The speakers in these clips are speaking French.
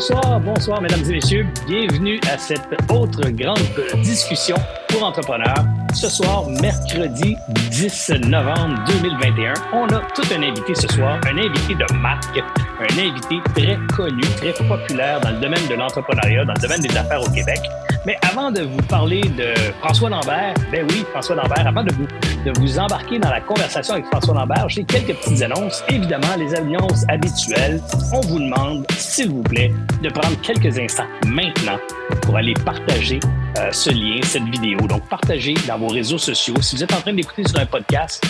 Bonsoir, bonsoir, mesdames et messieurs. Bienvenue à cette autre grande discussion pour entrepreneurs. Ce soir, mercredi 10 novembre 2021, on a tout un invité ce soir, un invité de marque, un invité très connu, très populaire dans le domaine de l'entrepreneuriat, dans le domaine des affaires au Québec. Mais avant de vous parler de François Lambert, ben oui, François Lambert, avant de vous, de vous embarquer dans la conversation avec François Lambert, j'ai quelques petites annonces. Évidemment, les annonces habituelles. On vous demande, s'il vous plaît, de prendre quelques instants maintenant pour aller partager euh, ce lien, cette vidéo. Donc, partagez dans vos réseaux sociaux. Si vous êtes en train d'écouter sur un podcast,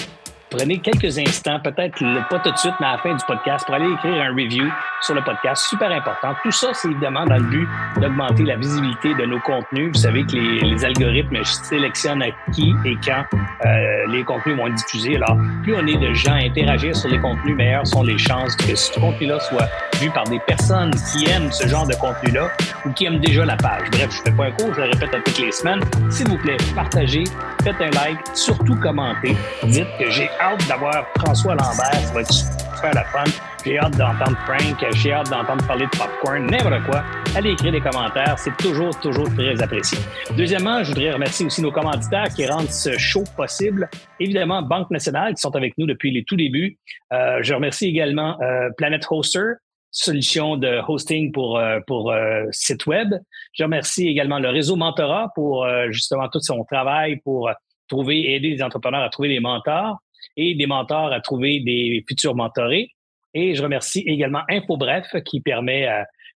prenez quelques instants, peut-être pas tout de suite, mais à la fin du podcast, pour aller écrire un review sur le podcast. Super important. Tout ça, c'est évidemment dans le but d'augmenter la visibilité de nos contenus. Vous savez que les, algorithmes sélectionnent à qui et quand euh, les contenus vont être diffusés. Alors, plus on est de gens à interagir sur les contenus, meilleures sont les chances que ce contenu-là soit vu par des personnes qui aiment ce genre de contenu-là ou qui aiment déjà la page. Bref, je fais pas un cours, je le répète à toutes les semaines. S'il vous plaît, partagez, faites un like, surtout commentez. Dites que j'ai hâte d'avoir François Lambert, ça va être super la fun. J'ai hâte d'entendre Frank, j'ai hâte d'entendre parler de popcorn, n'importe quoi. Allez écrire des commentaires, c'est toujours, toujours très apprécié. Deuxièmement, je voudrais remercier aussi nos commanditaires qui rendent ce show possible. Évidemment, Banque Nationale qui sont avec nous depuis les tout débuts. Euh, je remercie également euh, Planet Hoster, solution de hosting pour, euh, pour euh, site web. Je remercie également le réseau Mentorat pour euh, justement tout son travail pour trouver, aider les entrepreneurs à trouver des mentors et des mentors à trouver des futurs mentorés. Et je remercie également InfoBref qui permet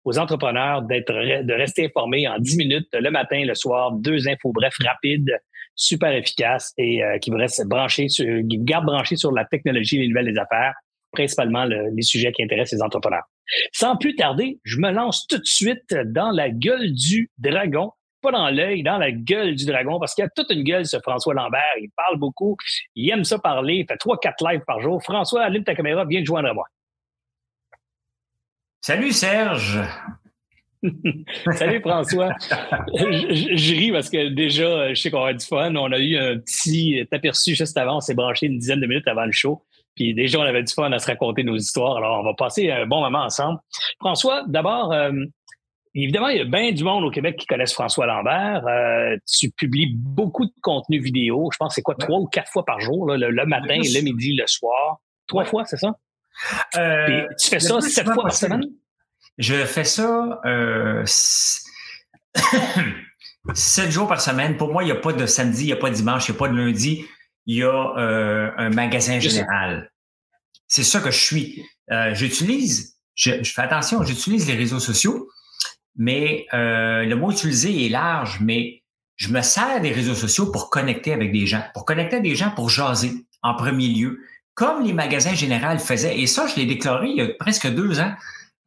aux entrepreneurs d'être de rester informés en 10 minutes le matin, le soir, deux InfoBref rapides, super efficaces et qui vous restent branchés sur, qui vous gardent branchés sur la technologie, les nouvelles des affaires, principalement les sujets qui intéressent les entrepreneurs. Sans plus tarder, je me lance tout de suite dans la gueule du dragon pas dans l'œil, dans la gueule du dragon, parce qu'il a toute une gueule, ce François Lambert. Il parle beaucoup, il aime ça parler, il fait trois, quatre lives par jour. François, allume ta caméra, viens te joindre à moi. Salut Serge. Salut François. je, ris parce que déjà, je sais qu'on a du fun. On a eu un petit aperçu juste avant. On s'est branché une dizaine de minutes avant le show. Puis déjà, on avait du fun à se raconter nos histoires. Alors, on va passer un bon moment ensemble. François, d'abord, euh, évidemment, il y a bien du monde au Québec qui connaissent François Lambert. Euh, tu publies beaucoup de contenu vidéo. Je pense que c'est quoi, trois ou quatre fois par jour, le, matin, le midi, le soir? Trois fois, c'est ça? Euh, tu fais ça sept fois par semaine? Je fais ça sept jours par semaine. Pour moi, il n'y a pas de samedi, il n'y a pas de dimanche, il n'y a pas de lundi. Il y a un magasin général. C'est ça que je suis. j'utilise, je, fais attention, j'utilise les réseaux sociaux, mais euh, le mot utilisé est large, mais je me sers des réseaux sociaux pour connecter avec des gens, pour connecter avec des gens pour jaser en premier lieu, comme les magasins généraux faisaient. Et ça, je l'ai déclaré il y a presque deux ans.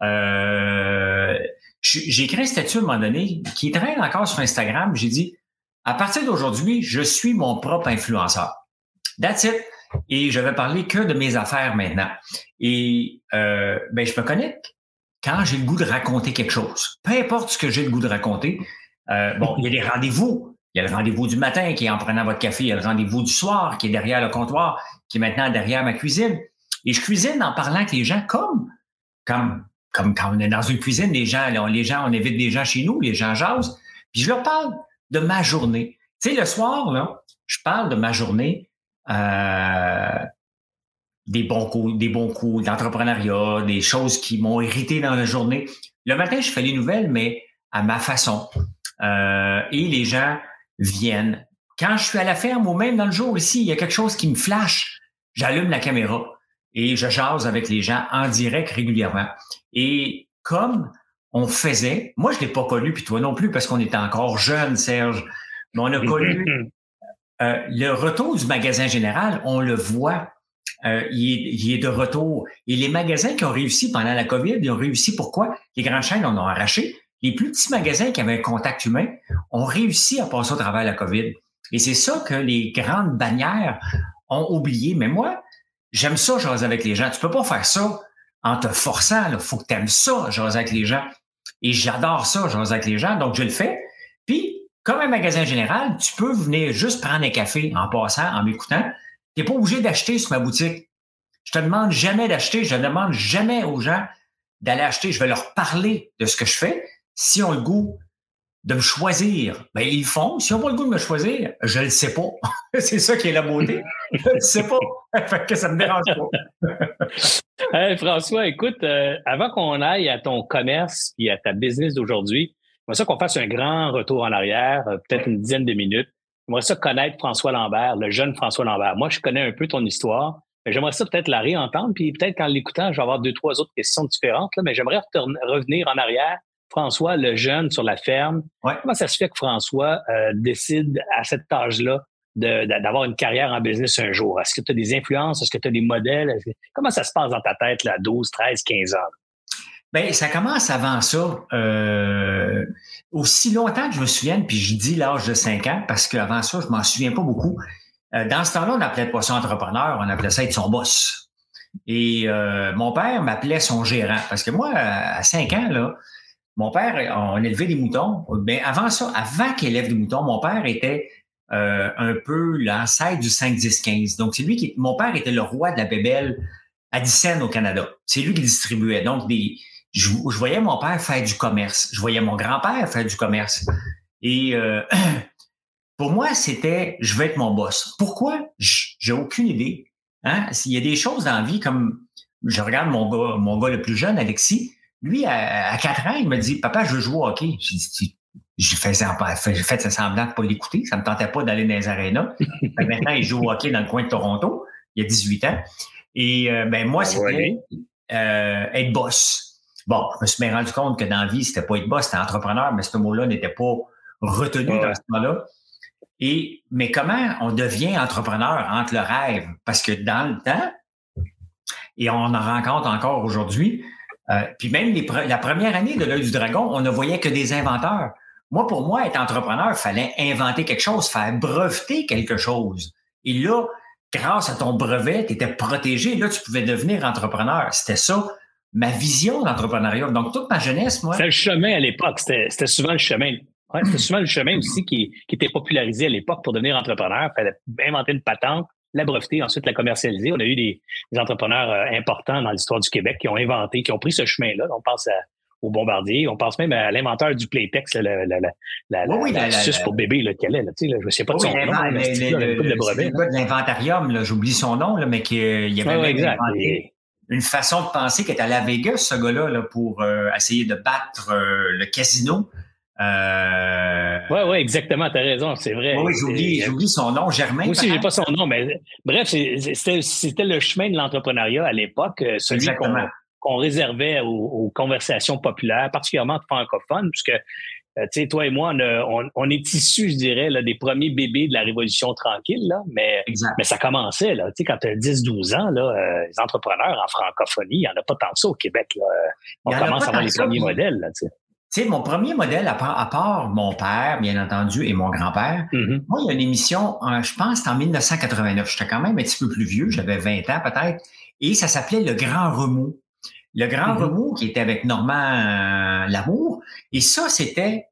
Euh, j'ai écrit un statut à un moment donné qui traîne encore sur Instagram. J'ai dit, à partir d'aujourd'hui, je suis mon propre influenceur. That's it. Et je vais parler que de mes affaires maintenant. Et euh, ben, je me connecte quand j'ai le goût de raconter quelque chose. Peu importe ce que j'ai le goût de raconter. Euh, bon, il y a des rendez-vous. Il y a le rendez-vous du matin qui est en prenant votre café. Il y a le rendez-vous du soir qui est derrière le comptoir, qui est maintenant derrière ma cuisine. Et je cuisine en parlant avec les gens comme, comme, comme quand on est dans une cuisine, les gens, les gens, on évite des gens chez nous, les gens jasent. Puis je leur parle de ma journée. Tu sais, le soir, là, je parle de ma journée. Euh, des bons coups, des bons coups d'entrepreneuriat, des choses qui m'ont irrité dans la journée. Le matin, je fais les nouvelles, mais à ma façon. Euh, et les gens viennent. Quand je suis à la ferme ou même dans le jour ici, il y a quelque chose qui me flash, j'allume la caméra et je jase avec les gens en direct régulièrement. Et comme on faisait, moi je l'ai pas connu, puis toi non plus, parce qu'on était encore jeune, Serge, mais on a connu euh, le retour du magasin général, on le voit euh, il, est, de retour. Et les magasins qui ont réussi pendant la COVID, ils ont réussi pourquoi? Les grandes chaînes en ont arraché. Les plus petits magasins qui avaient un contact humain ont réussi à passer au travers de la COVID. Et c'est ça que les grandes bannières ont oublié. Mais moi, j'aime ça, chose avec les gens. Tu peux pas faire ça en te forçant. Il faut que tu aimes ça, jaser avec les gens. Et j'adore ça, jaser avec les gens, donc je le fais. Puis, comme un magasin général, tu peux venir juste prendre un café en passant, en m'écoutant. Tu n'es pas obligé d'acheter sur ma boutique. Je te demande jamais d'acheter, je ne demande jamais aux gens d'aller acheter. Je vais leur parler de ce que je fais. Si on le goût de me choisir, ben ils font. Si on pas le goût de me choisir, je le sais pas. c'est ça qui est la beauté. je le sais pas. fait que ça me dérange pas. François, écoute, euh, avant qu'on aille à ton commerce et à ta business d'aujourd'hui, j'aimerais ça qu'on fasse un grand retour en arrière, euh, peut-être une dizaine de minutes. J'aimerais ça connaître François Lambert, le jeune François Lambert. Moi, je connais un peu ton histoire. J'aimerais ça peut-être la réentendre, puis peut-être qu'en l'écoutant, je vais avoir deux, trois autres questions différentes, là, mais j'aimerais revenir en arrière François, le jeune sur la ferme, comment ça se fait que François euh, décide à cet âge-là d'avoir une carrière en business un jour? Est-ce que tu as des influences? Est-ce que tu as des modèles? comment ça se passe dans ta tête, là, 12, 13, 15 ans? Bien, ça commence avant ça. Euh, aussi longtemps que je me souvienne, puis je dis l'âge de 5 ans, parce qu'avant ça, je m'en souviens pas beaucoup. Euh, dans ce temps-là, on n'appelait pas ça entrepreneur, on appelait ça être son boss. Et mon père m'appelait son gérant. Parce que moi, à 5 ans, là, mon père, on élevait des moutons. Ben, avant ça, avant qu'il élève des moutons, mon père était euh, un peu l'ancêtre du 5-10-15. Donc, c'est lui qui. Mon père était le roi de la bébelle à Dicenne au Canada. C'est lui qui distribuait. Donc, des, je, voyais mon père faire du commerce. Je voyais mon grand-père faire du commerce. Et euh, pour moi, c'était je vais être mon boss. Pourquoi? J'ai aucune idée. Hein? Il y a des choses dans la vie comme je regarde mon gars, mon gars le plus jeune, Alexis. Lui, à, 4 ans, il me dit Papa, je veux jouer au hockey. J'ai dit j'ai fait, fait semblant de pas l'écouter. Ça me tentait pas d'aller dans les arénas. maintenant, il joue au hockey dans le coin de Toronto. Il y a 18 ans. Et euh, ben moi, ah c'était euh, être boss. Bon, je me suis bien rendu compte que dans la vie, c'était pas être boss, c'était entrepreneur, mais ce mot-là n'était pas retenu dans ce moment-là. Et, mais comment on devient entrepreneur entre le rêve? Parce que dans le temps, et on en rencontre encore aujourd'hui, euh, puis même la première année de l'œil du dragon, on ne voyait que des inventeurs. Moi, pour moi, être entrepreneur, il fallait inventer quelque chose, faire breveter quelque chose. Et là, grâce à ton brevet, tu étais protégé. Là, tu pouvais devenir entrepreneur. C'était ça, ma vision d'entrepreneuriat. Donc, toute ma jeunesse, moi. C'était le chemin à l'époque. C'était souvent le chemin. Ouais, c'était souvent le chemin aussi qui, qui était popularisé à l'époque pour devenir entrepreneur. Il fallait inventer une patente, la breveter, ensuite la commercialiser. On a eu des, entrepreneurs euh, importants dans l'histoire du Québec qui ont inventé, qui ont pris ce chemin-là. On pense au bombardier, on pense même à l'inventeur du Playtex, la, la, la, oui, pour bébé là, qu'elle est. Là, je ne sais pas de son nom. Le, gars de l'inventarium, j'oublie son nom, là, mais qui, euh, il y avait inventé une façon de penser qui est à la Vegas, ce gars-là, là, pour euh, essayer de battre le casino. Euh... Oui, oui, exactement, tu as raison, c'est vrai. Oui, j'oublie, j'oublie son nom, Germain. Moi aussi, j'ai pas son nom, mais bref, c'était le chemin de l'entrepreneuriat à l'époque, euh, celui qu'on réservait aux, conversations populaires, particulièrement francophones, puisque euh, tu sais, toi et moi, on, est issus, je dirais, là, des premiers bébés de la Révolution tranquille, là, mais, mais ça commençait. Là, tu sais, quand tu as 10-12 ans, là, euh, les entrepreneurs en francophonie, il n'y en a pas tant que ça au Québec. Là. On commence à avoir les premiers modèles. Là, tu sais. Tu sais, mon premier modèle, à part, mon père, bien entendu, et mon grand-père, mm-hmm. moi, il y a une émission, je pense, c'était en 1989. J'étais quand même un petit peu plus vieux, j'avais 20 ans peut-être, et ça s'appelait Le Grand Remous. Le Grand. Remous, qui était avec Normand euh, Lamour. Et ça, c'était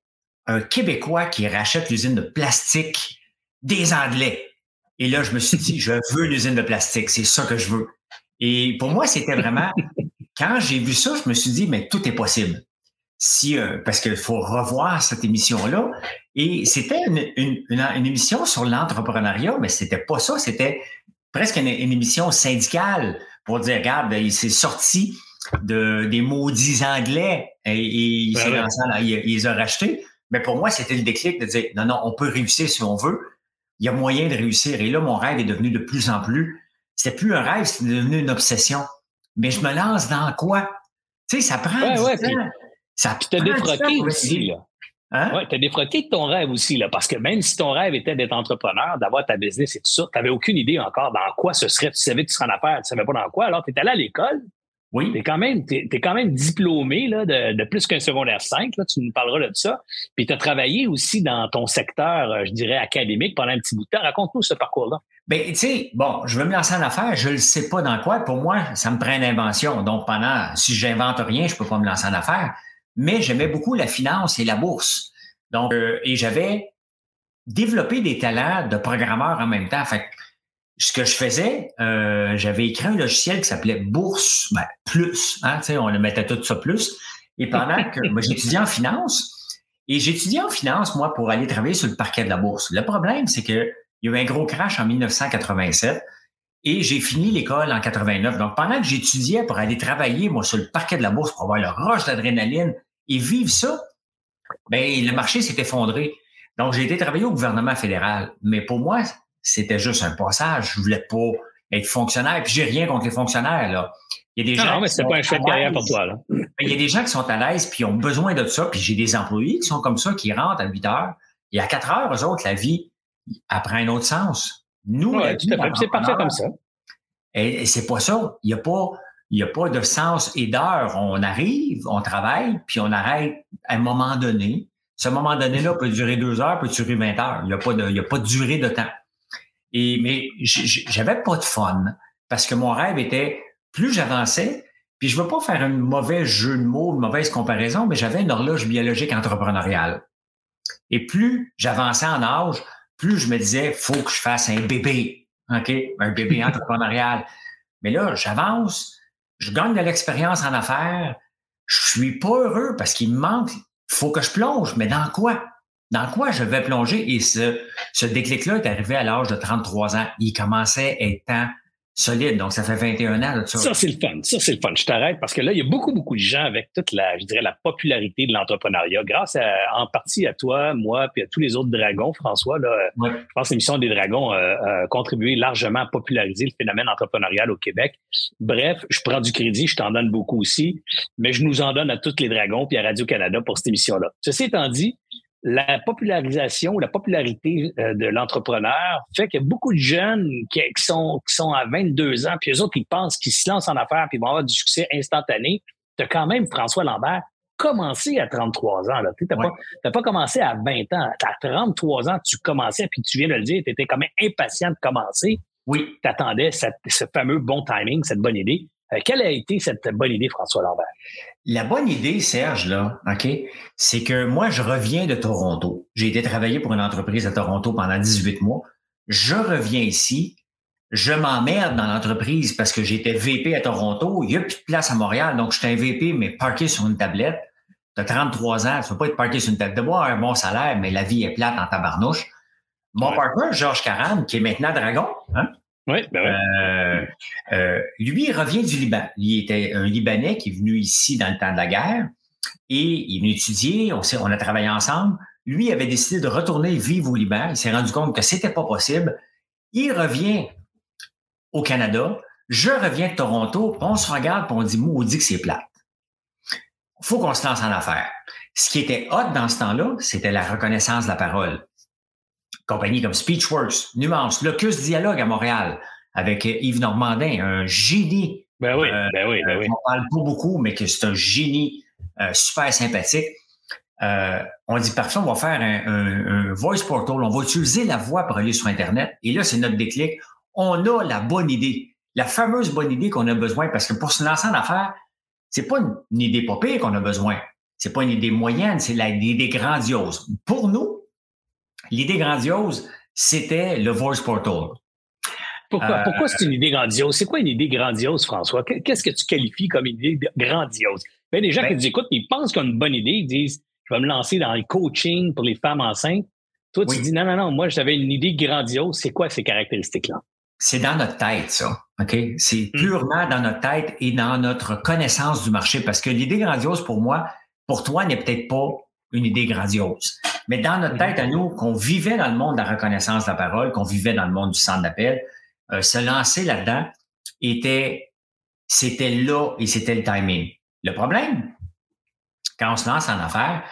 un Québécois qui rachète l'usine de plastique des Anglais. Et là, je me suis dit, je veux l'usine de plastique, c'est ça que je veux. Et pour moi, c'était vraiment, quand j'ai vu ça, je me suis dit, mais tout est possible si euh, parce qu'il faut revoir cette émission-là. Et c'était une, émission sur l'entrepreneuriat, mais c'était pas ça, c'était presque une, émission syndicale pour dire, regarde, il s'est sorti de, des maudits anglais et, il s'est lancé il, les a rachetés. Mais pour moi, c'était le déclic de dire, non, non, on peut réussir si on veut. Il y a moyen de réussir. Et là, mon rêve est devenu de plus en plus. C'était plus un rêve, c'est devenu une obsession. Mais je me lance dans quoi? Tu sais, ça prend du temps. Ça puis t'as défroqué aussi, là. Hein? Ouais, t'as défroqué de ton rêve aussi, là, parce que même si ton rêve était d'être entrepreneur, d'avoir ta business et tout ça, t'avais aucune idée encore dans quoi ce serait. Tu savais que tu serais en affaires, tu savais pas dans quoi. Alors, t'es allé à l'école. Oui. T'es quand même, t'es, quand même diplômé là, de, de plus qu'un secondaire 5, là, tu nous parleras de ça. Puis tu as travaillé aussi dans ton secteur, euh, je dirais, académique pendant un petit bout de temps. Raconte-nous ce parcours-là. Ben, tu sais, bon, je veux me lancer en affaires, je ne sais pas dans quoi. Pour moi, ça me prend une invention. Donc, pendant, si j'invente rien, je peux pas me lancer en affaires. Mais j'aimais beaucoup la finance et la bourse. Donc, euh, et j'avais développé des talents de programmeur en même temps. Fait ce que je faisais, euh, j'avais écrit un logiciel qui s'appelait Bourse ben, Plus. Hein, on le mettait tout ça plus. Et pendant que moi, j'étudiais en finance, et j'étudiais en finance, moi, pour aller travailler sur le parquet de la bourse. Le problème, c'est que il y a eu un gros crash en 1987 et j'ai fini l'école en 89. Donc, pendant que j'étudiais pour aller travailler, moi, sur le parquet de la bourse pour avoir le rush d'adrénaline et vivre ça, ben, le marché s'est effondré. Donc, j'ai été travailler au gouvernement fédéral. Mais pour moi, c'était juste un passage. Je voulais pas être fonctionnaire. Puis j'ai rien contre les fonctionnaires, là. Il y a des gens. Non, mais c'était pas un choix de carrière pour toi, là. Il y a des gens qui sont à l'aise puis ont besoin de ça. Puis j'ai des employés qui sont comme ça, qui rentrent à 8 heures. Et à 4 heures, eux autres, la vie, apprend un autre sens. Nous, c'est parfait comme ça. Et, c'est pas ça. Il n'y a pas, il y a pas de sens et d'heure. On arrive, on travaille, puis on arrête à un moment donné. Ce moment donné-là peut durer deux heures, peut durer 20 heures. Il n'y a pas de, il y a pas de durée de temps. Et, mais j'avais pas de fun parce que mon rêve était, plus j'avançais, puis je veux pas faire un mauvais jeu de mots, une mauvaise comparaison, mais j'avais une horloge biologique entrepreneuriale. Et plus j'avançais en âge, plus je me disais, faut que je fasse un bébé, OK? Un bébé entrepreneurial. Mais là, j'avance, je gagne de l'expérience en affaires, je suis pas heureux parce qu'il me manque, faut que je plonge, mais dans quoi? Dans quoi je vais plonger? Et ce, ce déclic-là est arrivé à l'âge de 33 ans. Il commençait à temps solide. Donc, ça fait 21 ans. Là, ça, ça c'est le fun. Ça, c'est le fun. Je t'arrête parce que là, il y a beaucoup, beaucoup de gens avec toute la, je dirais, la popularité de l'entrepreneuriat. Grâce en partie à toi, moi, puis à tous les autres dragons, François, là, je pense que l'émission des dragons a contribué largement à populariser le phénomène entrepreneurial au Québec. Bref, je prends du crédit, je t'en donne beaucoup aussi, mais je nous en donne à tous les dragons puis à Radio-Canada pour cette émission-là. Ceci étant dit, la popularisation, la popularité euh, de l'entrepreneur fait que beaucoup de jeunes qui, sont, qui sont à 22 ans, puis eux autres, ils pensent qu'ils se lancent en affaires puis ils vont avoir du succès instantané. Tu as quand même, François Lambert, commencé à 33 ans. Tu n'as pas, pas, commencé à 20 ans. À 33 ans, tu commençais, puis tu viens de le dire, tu étais quand même impatient de commencer. Oui. Tu attendais ce fameux bon timing, cette bonne idée. Euh, quelle a été cette bonne idée, François Lambert? La bonne idée, Serge, là, OK, c'est que moi, je reviens de Toronto. J'ai été travailler pour une entreprise à Toronto pendant 18 mois. Je reviens ici. Je m'emmerde dans l'entreprise parce que j'étais VP à Toronto. Il n'y a plus de place à Montréal. Donc, j'étais un VP, mais parqué sur une tablette. Tu as 33 ans, tu ne peux pas être parqué sur une tablette. De voir un bon salaire, mais la vie est plate en tabarnouche. Mon partenaire, Georges Caran, qui est maintenant Dragon, hein, oui, ben oui. Euh, euh, lui, il revient du Liban. Il était un Libanais qui est venu ici dans le temps de la guerre et il est venu étudier. On, on a travaillé ensemble. Lui avait décidé de retourner vivre au Liban. Il s'est rendu compte que c'était pas possible. Il revient au Canada. Je reviens de Toronto. On se regarde et on dit, maudit que c'est plate. Faut qu'on se lance en affaires. Ce qui était hot dans ce temps-là, c'était la reconnaissance de la parole compagnies comme Speechworks, Nuance, Locus Dialogue à Montréal, avec Yves Normandin, un génie. Ben oui, euh, ben oui, ben oui. On parle pas beaucoup, mais que c'est un génie euh, super sympathique. Euh, on dit parfois, on va faire un, voice portal, on va utiliser la voix pour aller sur Internet. Et là, c'est notre déclic. On a la bonne idée, la fameuse bonne idée qu'on a besoin, parce que pour se lancer en affaires, c'est pas une, idée pas pire qu'on a besoin. C'est pas une idée moyenne, c'est l'idée grandiose. Pour nous, L'idée grandiose, c'était le Voice Portal. Pourquoi, euh, pourquoi c'est une idée grandiose? C'est quoi une idée grandiose, François? Qu'est-ce que tu qualifies comme une idée grandiose? Ben, les gens qui ben disent, écoute, ils pensent qu'ils ont une bonne idée, ils disent, je vais me lancer dans le coaching pour les femmes enceintes. Toi, tu dis, non, non, non, moi, j'avais une idée grandiose. C'est quoi ces caractéristiques-là? C'est dans notre tête, ça. OK? C'est hmm. purement dans notre tête et dans notre connaissance du marché. Parce que l'idée grandiose, pour moi, pour toi, n'est peut-être pas une idée grandiose. Mais dans notre tête à nous, qu'on vivait dans le monde de la reconnaissance de la parole, qu'on vivait dans le monde du centre d'appel, euh, se lancer là-dedans était, c'était là et c'était le timing. Le problème, quand on se lance en affaires,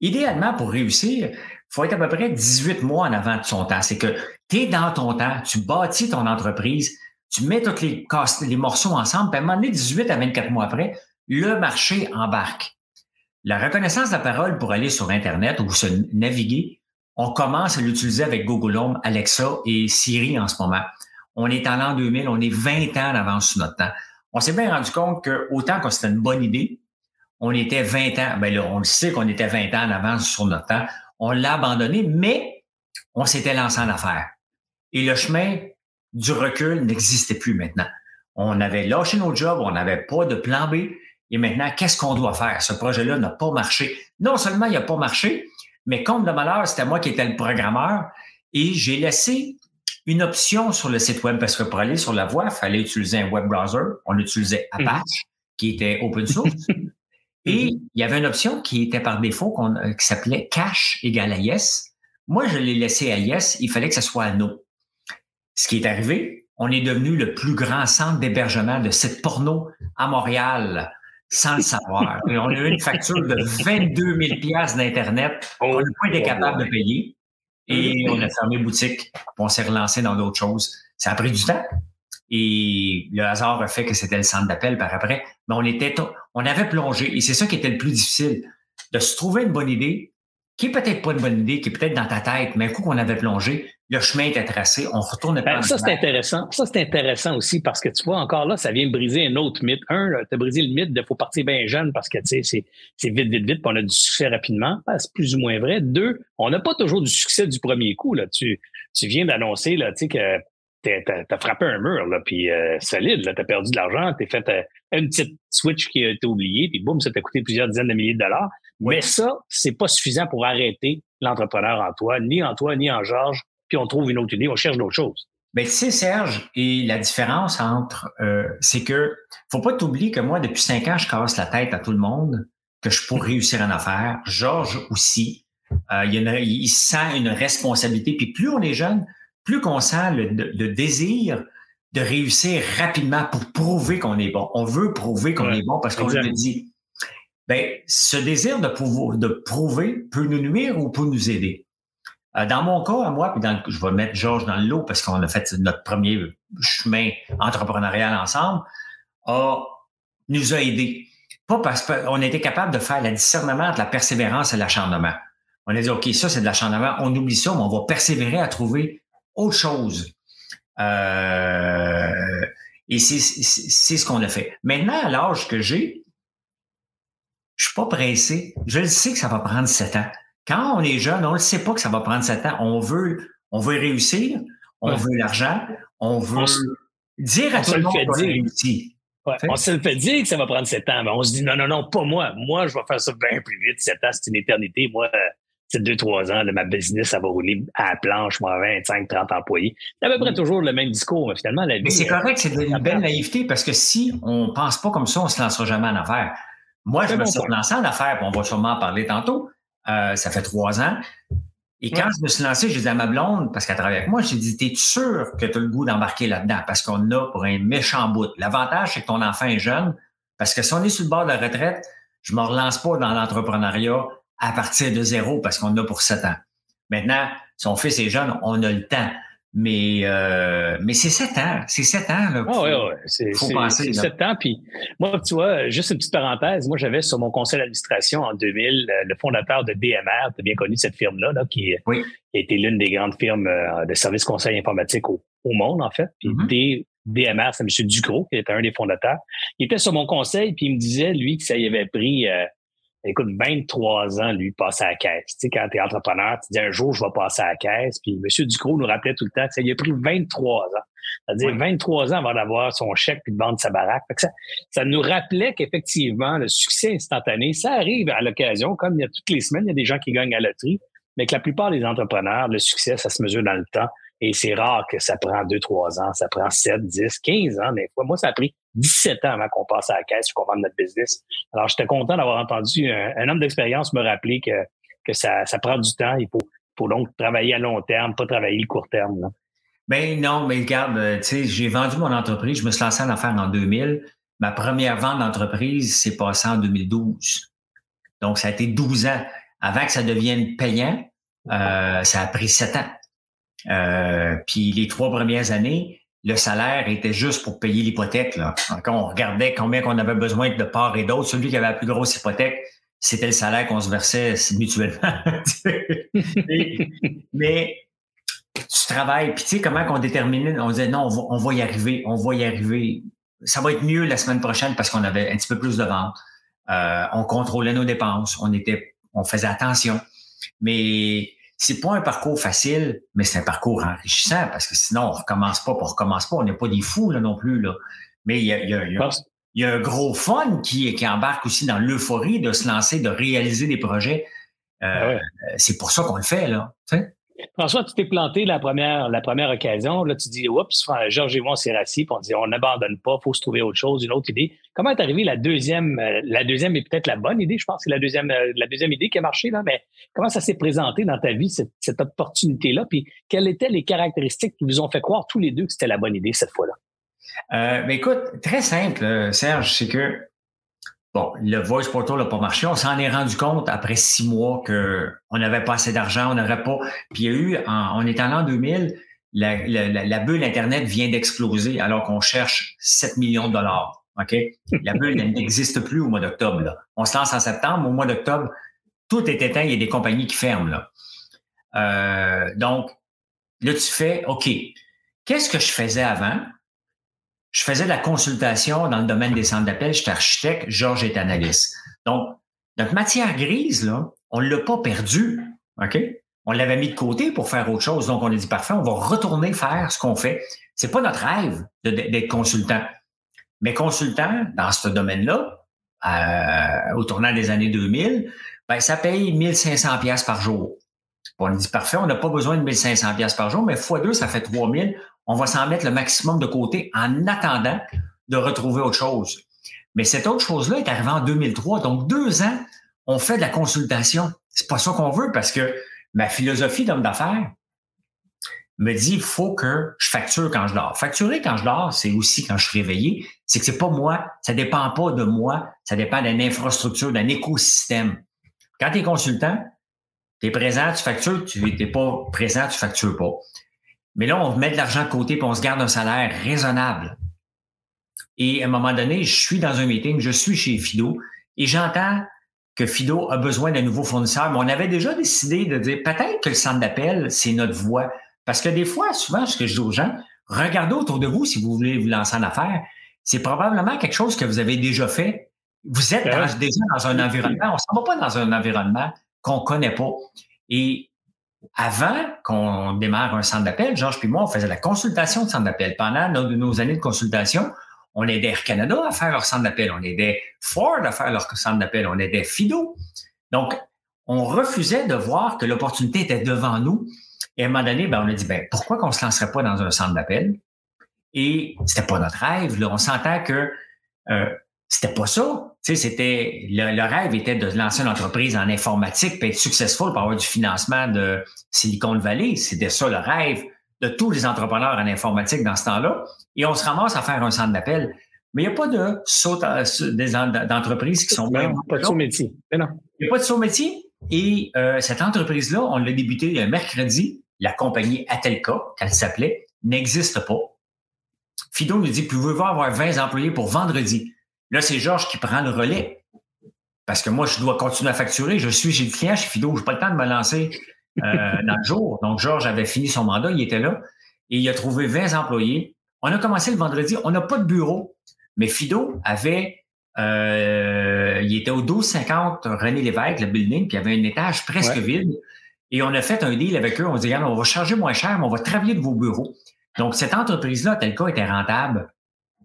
idéalement pour réussir, faut être à peu près 18 mois en avant de son temps. C'est que tu es dans ton temps, tu bâtis ton entreprise, tu mets tous les, les morceaux ensemble, puis à un moment donné, 18 à 24 mois après, le marché embarque. La reconnaissance de la parole pour aller sur Internet ou se naviguer On commence à l'utiliser avec Google Home, Alexa et Siri en ce moment. On est en l'an 2000, on est 20 ans d'avance sur notre temps. On s'est bien rendu compte que autant que c'était une bonne idée, on était 20 ans, ben là, on le sait qu'on était 20 ans d'avance sur notre temps. On l'a abandonné, mais on s'était lancé en affaires. Et le chemin du recul n'existait plus maintenant. On avait lâché nos jobs, on n'avait pas de plan B. Et maintenant, qu'est-ce qu'on doit faire? Ce projet-là n'a pas marché. Non seulement il n'a pas marché, mais comme de malheur, c'était moi qui étais le programmeur et j'ai laissé une option sur le site web parce que pour aller sur la voie, il fallait utiliser un web browser. On utilisait mhm. Apache, qui était open source. et il y avait une option qui était par défaut euh, qui s'appelait cache égale à yes. Moi, je l'ai laissé à yes. Il fallait que ce soit à no. Ce qui est arrivé, on est devenu le plus grand centre d'hébergement de sites porno à Montréal sans le savoir. on a eu une facture de 22 000 d'Internet qu'on n'a pas été capable de payer. Et on a fermé boutique. On s'est relancé dans d'autres choses. Ça a pris du temps. Et le hasard a fait que c'était le centre d'appel par après. Mais on était, on avait plongé. Et c'est ça qui était le plus difficile. De se trouver une bonne idée, qui est peut-être pas une bonne idée, qui est peut-être dans ta tête, mais un coup qu'on avait plongé, le chemin était tracé, on retourne ben, Ça, c'est intéressant. Ça, c'est intéressant aussi parce que tu vois, encore là, ça vient briser un autre mythe. Un, tu as brisé le mythe de faut partir bien jeune parce que, tu sais, c'est vite, vite, vite, puis on a du succès rapidement. Ben, c'est plus ou moins vrai. Deux, on n'a pas toujours du succès du premier coup, là. Tu, tu viens d'annoncer, là, tu sais, que t'as as frappé un mur, là, puis euh, solide, là, t'as perdu de l'argent, t'as fait euh, une petite switch qui a été oubliée, puis boum, ça t'a coûté plusieurs dizaines de milliers de dollars. Mais ça, c'est pas suffisant pour arrêter l'entrepreneur en toi, ni en toi, ni en Georges, puis on trouve une autre idée, on cherche d'autres choses. Ben, tu sais, Serge, et la différence entre, euh, c'est que, faut pas t'oublier que moi, depuis cinq ans, je casse la tête à tout le monde que je pourrais réussir en affaires. Georges aussi. Euh, il, y a une, il sent une responsabilité. Puis plus on est jeune, plus qu'on sent le, désir de réussir rapidement pour prouver qu'on est bon. On veut prouver qu'on est bon parce qu'on le dit. Ben, ce désir de, pouvoir, de prouver peut nous nuire ou peut nous aider. Euh, dans mon cas, à moi, puis dans, je vais mettre Georges dans le lot parce qu'on a fait notre premier chemin entrepreneurial ensemble, a, nous a aidés. Pas parce qu'on était capable de faire le discernement entre la persévérance et l'acharnement. On a dit, OK, ça, c'est de l'acharnement. On oublie ça, mais on va persévérer à trouver autre chose. Euh, et c'est ce qu'on a fait. Maintenant, à l'âge que j'ai, je suis pas pressé. Je le sais que ça va prendre sept ans. Quand on est jeune, on ne sait pas que ça va prendre sept ans. On veut, on veut réussir, on veut l'argent, on veut dire à tout le monde qu'on réussi. On se le fait dire que ça va prendre sept ans, mais on se dit non, non, non, pas moi. Moi, je vais faire ça bien plus vite. Sept ans, c'est une éternité. Moi, c'est deux, trois ans de ma business, ça va rouler à la planche, moi, 25, 30 employés. C'est à peu près mm. toujours le même discours, mais finalement, la vie. Mais c'est correct, c'est une belle naïveté parce que si on pense pas comme ça, on se lancera jamais en affaires. Moi, je me suis lancé en affaires, on va sûrement en parler tantôt. Euh, ça fait trois ans. Et quand je me suis lancé, je disais à ma blonde, parce qu'elle travaille avec moi, j'ai dit, t'es sûr que tu as le goût d'embarquer là-dedans? Parce qu'on a pour un méchant bout. L'avantage, c'est que ton enfant est jeune. Parce que si on est sur le bord de la retraite, je me relance pas dans l'entrepreneuriat à partir de zéro parce qu'on a pour sept ans. Maintenant, son fils est jeune, on a le temps. Mais, euh, mais c'est sept ans. C'est sept ans. Là, ah, oui, oui. C'est, c'est, sept ans. Puis moi, tu vois, juste une petite parenthèse. Moi, j'avais sur mon conseil d'administration en 2000 euh, le fondateur de DMR. Tu as bien connu cette firme-là, là, qui, qui, a été l'une des grandes firmes euh, de services conseil informatique au, au monde, en fait. Puis mm-hmm. DMR, c'est M. Ducrot, qui était un des fondateurs. Il était sur mon conseil, puis il me disait, lui, que ça y avait pris écoute, 23 ans, lui, passer à la caisse. Tu sais, quand tu es entrepreneur, tu dis un jour, je vais passer à la caisse. Puis M. Ducrot nous rappelait tout le temps que ça lui a pris 23 ans. C'est-à-dire 23 ans avant d'avoir son chèque puis de vendre sa baraque. ça, ça nous rappelait qu'effectivement, le succès instantané, ça arrive à l'occasion, comme il y a toutes les semaines, il y a des gens qui gagnent à la loterie, mais que la plupart des entrepreneurs, le succès, ça se mesure dans le temps. Et c'est rare que ça prend 2, 3 ans, ça prend 7, 10, 15 ans des fois. Moi, ça a pris 17 ans avant qu'on passe à la caisse, qu'on vende notre business. Alors, j'étais content d'avoir entendu un, homme d'expérience me rappeler que, que ça, ça prend du temps. Il faut, faut donc travailler à long terme, pas travailler le court terme. Là. Ben non, mais regarde, euh, tu sais, j'ai vendu mon entreprise, je me suis lancé en affaires en 2000. Ma première vente d'entreprise s'est passée en 2012. Donc, ça a été 12 ans. Avant que ça devienne payant, euh, ça a pris 7 ans. Euh, puis les trois premières années, le salaire était juste pour payer l'hypothèque. Quand on regardait combien qu'on avait besoin de part et d'autre, celui qui avait la plus grosse hypothèque, c'était le salaire qu'on se versait mutuellement. mais, tu travailles, puis tu sais comment qu'on déterminait, on disait non, on va, y arriver, on va y arriver. Ça va être mieux la semaine prochaine parce qu'on avait un petit peu plus de ventes. Euh, on contrôlait nos dépenses, on était, on faisait attention. Mais c'est pas un parcours facile, mais c'est un parcours enrichissant parce que sinon on recommence pas, on recommence pas, on n'est pas des fous là non plus là. Mais il y a, y, a, y a, un gros fun qui, qui embarque aussi dans l'euphorie de se lancer, de réaliser des projets. Euh, ah c'est pour ça qu'on le fait là. François, tu t'es planté la première, la première occasion. Là, tu dis, oups, Georges et moi, on s'est rassis, on dit, on n'abandonne pas, il faut se trouver autre chose, une autre idée. Comment est arrivé la deuxième, euh, la deuxième est peut-être la bonne idée, je pense, c'est la deuxième, euh, la deuxième idée qui a marché, là, mais comment ça s'est présenté dans ta vie, cette, cette opportunité-là? Puis, quelles étaient les caractéristiques qui vous ont fait croire tous les deux que c'était la bonne idée cette fois-là? Euh, mais écoute, très simple, Serge, c'est que Bon, le Voice Portal n'a pas marché. On s'en est rendu compte après six mois qu'on n'avait pas assez d'argent, on n'aurait pas. Puis il y a eu, on est en l'an 2000, la, bulle Internet vient d'exploser alors qu'on cherche 7 millions de dollars. OK? La bulle n'existe plus au mois d'octobre. On se lance en septembre. Au mois d'octobre, tout est éteint. Il y a des compagnies qui ferment. Euh, donc, là, tu fais OK. Qu'est-ce que je faisais avant? Je faisais de la consultation dans le domaine des centres d'appel. J'étais architecte, Georges est analyste. Donc, notre matière grise, là, on ne l'a pas perdue. OK? On l'avait mis de côté pour faire autre chose. Donc, on a dit parfait, on va retourner faire ce qu'on fait. C'est pas notre rêve d'être consultant. Mais consultant dans ce domaine-là, euh, au tournant des années 2000, ben, ça paye 1500 pièces par jour. On dit parfait, on n'a pas besoin de 1500 pièces par jour, mais fois deux, ça fait 3000 on va s'en mettre le maximum de côté en attendant de retrouver autre chose. Mais cette autre chose-là est arrivée en 2003. Donc, deux ans, on fait de la consultation. C'est pas ça qu'on veut parce que ma philosophie d'homme d'affaires me dit il faut que je facture quand je dors. Facturer quand je dors, c'est aussi quand je suis réveillé. C'est que c'est pas moi, ça dépend pas de moi, ça dépend d'une infrastructure, d'un écosystème. Quand tu es consultant, tu es présent, tu factures, tu n'es pas présent, tu factures pas. Mais là, on met de l'argent de côté et on se garde un salaire raisonnable. Et à un moment donné, je suis dans un meeting, je suis chez Fido et j'entends que Fido a besoin d'un nouveau fournisseur. Mais on avait déjà décidé de dire peut-être que le centre d'appel, c'est notre voie. Parce que des fois, souvent, ce que je dis aux gens, regardez autour de vous si vous voulez vous lancer en affaires. C'est probablement quelque chose que vous avez déjà fait. Vous êtes ben déjà dans un environnement. On ne s'en va pas dans un environnement qu'on ne connaît pas. Et avant qu'on démarre un centre d'appel, Georges puis moi, on faisait la consultation de centre d'appel. Pendant nos, années de consultation, on aidait Air Canada à faire leur centre d'appel, on aidait Ford à faire leur centre d'appel, on aidait Fido. Donc, on refusait de voir que l'opportunité était devant nous. Et à un moment donné, ben, on a dit, ben, pourquoi qu'on se lancerait pas dans un centre d'appel? Et c'était pas notre rêve. On s'entend que euh, c'était pas ça. Tu sais, c'était le, rêve était de lancer une entreprise en informatique, puis être successful pour avoir du financement de Silicon Valley. C'était ça le rêve de tous les entrepreneurs en informatique dans ce temps-là. Et on se ramasse à faire un centre d'appel. Mais il n'y a pas de saut d'entreprises qui sont bien. Pas de saut métier. Il n'y a pas de saut métier. Et euh, cette entreprise-là, on l'a débuté un mercredi. La compagnie Atelka, qu'elle s'appelait, n'existe pas. Fido nous dit, pouvez-vous avoir 20 employés pour vendredi? Là, c'est Georges qui prend le relais. Parce que moi, je dois continuer à facturer. Je suis chez le client, chez Fido. Je n'ai pas le temps de me lancer euh, dans le jour. Donc, Georges avait fini son mandat, il était là. Et il a trouvé 20 employés. On a commencé le vendredi. On n'a pas de bureau. Mais Fido avait, euh, il était au 1250 René Lévesque, le building, puis il y avait un étage presque vide. Et on a fait un deal avec eux. On dit, regarde, on va charger moins cher, mais on va travailler de vos bureaux. Donc, cette entreprise-là, tel cas, était rentable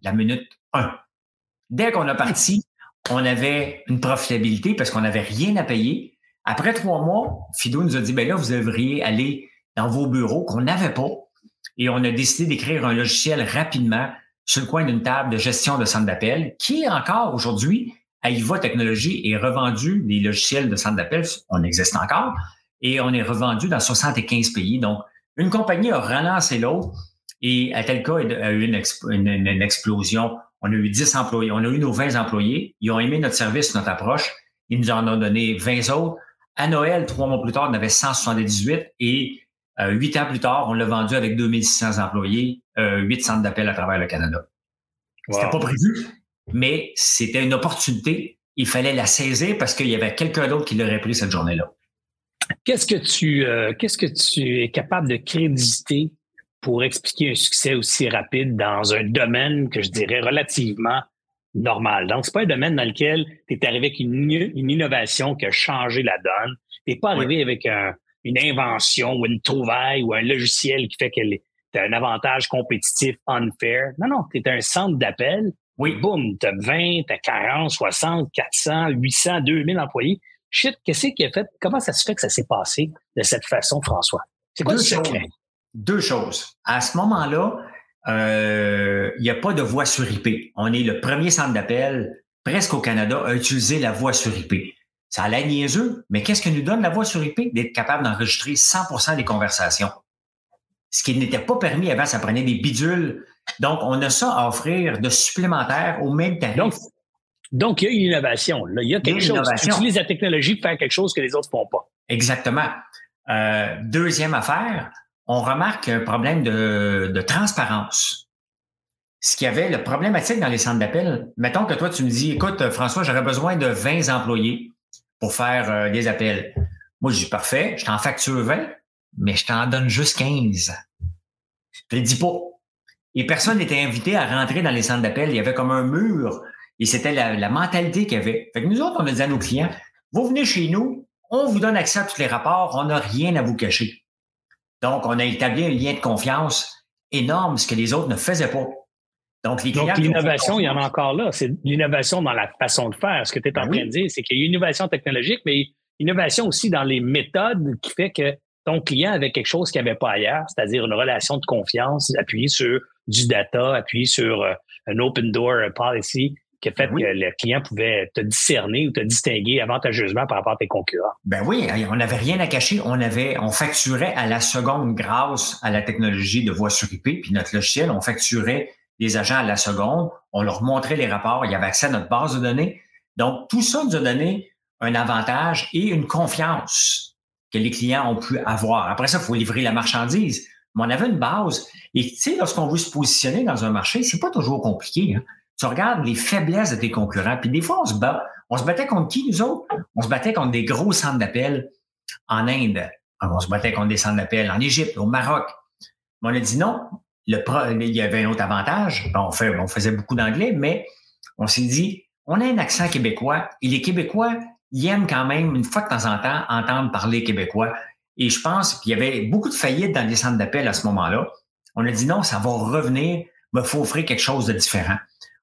la minute 1. Dès qu'on a parti, on avait une profitabilité parce qu'on n'avait rien à payer. Après trois mois, Fido nous a dit, ben là, vous devriez aller dans vos bureaux qu'on n'avait pas. Et on a décidé d'écrire un logiciel rapidement sur le coin d'une table de gestion de centre d'appel qui encore aujourd'hui à IVA Technologies est revendu des logiciels de centre d'appel. On existe encore et on est revendu dans 75 pays. Donc, une compagnie a relancé l'autre et à tel cas, a eu une explosion on a eu 10 employés, on a eu nos 20 employés. Ils ont aimé notre service, notre approche. Ils nous en ont donné 20 autres. À Noël, trois mois plus tard, on avait 178 et euh, huit ans plus tard, on l'a vendu avec 2600 employés, euh, 8 centres d'appel à travers le Canada. C'était pas prévu, mais c'était une opportunité. il fallait la saisir parce qu'il y avait quelqu'un d'autre qui l'aurait pris cette journée-là. Qu'est-ce que tu euh, qu'est-ce que tu es capable de créditer pour expliquer un succès aussi rapide dans un domaine que je dirais relativement normal. Donc, c'est pas un domaine dans lequel tu es arrivé avec une, innovation qui a changé la donne. Tu pas arrivé avec une invention ou une trouvaille ou un logiciel qui fait que tu as un avantage compétitif unfair. Non, non, tu es un centre d'appel. Oui. Boum, tu as 20, tu as 40, 60, 400, 800, 2000 employés. Shit, qu'est-ce qui a fait? Comment ça se fait que ça s'est passé de cette façon, François? C'est quoi le secret? Deux choses. À ce moment-là, euh, il n'y a pas de voix sur IP. On est le premier centre d'appel presque au Canada à utiliser la voix sur IP. Ça a l'air niaiseux, mais qu'est-ce que nous donne la voix sur IP? D'être capable d'enregistrer 100% des conversations. Ce qui n'était pas permis avant, ça prenait des bidules. Donc, on a ça à offrir de supplémentaire au même tarif. Donc, il y a une innovation. Il y a quelque chose. Tu utilises la technologie pour faire quelque chose que les autres ne font pas. Exactement. Euh, deuxième affaire, on remarque un problème de, transparence. Ce qui avait le problématique dans les centres d'appel, mettons que toi, tu me dis, écoute, François, j'aurais besoin de 20 employés pour faire euh, des appels. Moi, je dis, parfait, je t'en facture 20, mais je t'en donne juste 15. Je le dis pas. Et personne n'était invité à rentrer dans les centres d'appel. Il y avait comme un mur. Et c'était la, mentalité qu'il y avait. Fait que nous autres, on a dit à nos clients, vous venez chez nous, on vous donne accès à tous les rapports, on n'a rien à vous cacher. Donc, on a établi un lien de confiance énorme, ce que les autres ne faisaient pas. Donc, l'innovation, il y en a encore là. C'est l'innovation dans la façon de faire. Ce que tu es en ben train de dire, c'est qu'il y a une innovation technologique, mais innovation aussi dans les méthodes qui fait que ton client avait quelque chose qu'il n'y avait pas ailleurs, c'est-à-dire une relation de confiance appuyée sur du data, appuyée sur euh, un open door policy qui a fait ben que le client pouvait te discerner ou te distinguer avantageusement par rapport à tes concurrents. Ben oui, on n'avait rien à cacher. On avait, on facturait à la seconde grâce à la technologie de voix sur IP, puis notre logiciel, on facturait les agents à la seconde. On leur montrait les rapports. Il y avait accès à notre base de données. Donc, tout ça nous a donné un avantage et une confiance que les clients ont pu avoir. Après ça, il faut livrer la marchandise. Mais on avait une base. Et tu sais, lorsqu'on veut se positionner dans un marché, c'est pas toujours compliqué. Hein tu regardes les faiblesses de tes concurrents, puis des fois, on se bat. On se battait contre qui, nous autres? On se battait contre des gros centres d'appel en Inde. On se battait contre des centres d'appel en Égypte, au Maroc. on a dit non. Le il y avait un autre avantage. On faisait beaucoup d'anglais, mais on s'est dit, on a un accent québécois et les Québécois, ils aiment quand même, une fois de temps en temps, entendre parler québécois. Et je pense qu'il y avait beaucoup de faillites dans les centres d'appel à ce moment-là. On a dit non, ça va revenir, mais il faut offrir quelque chose de différent.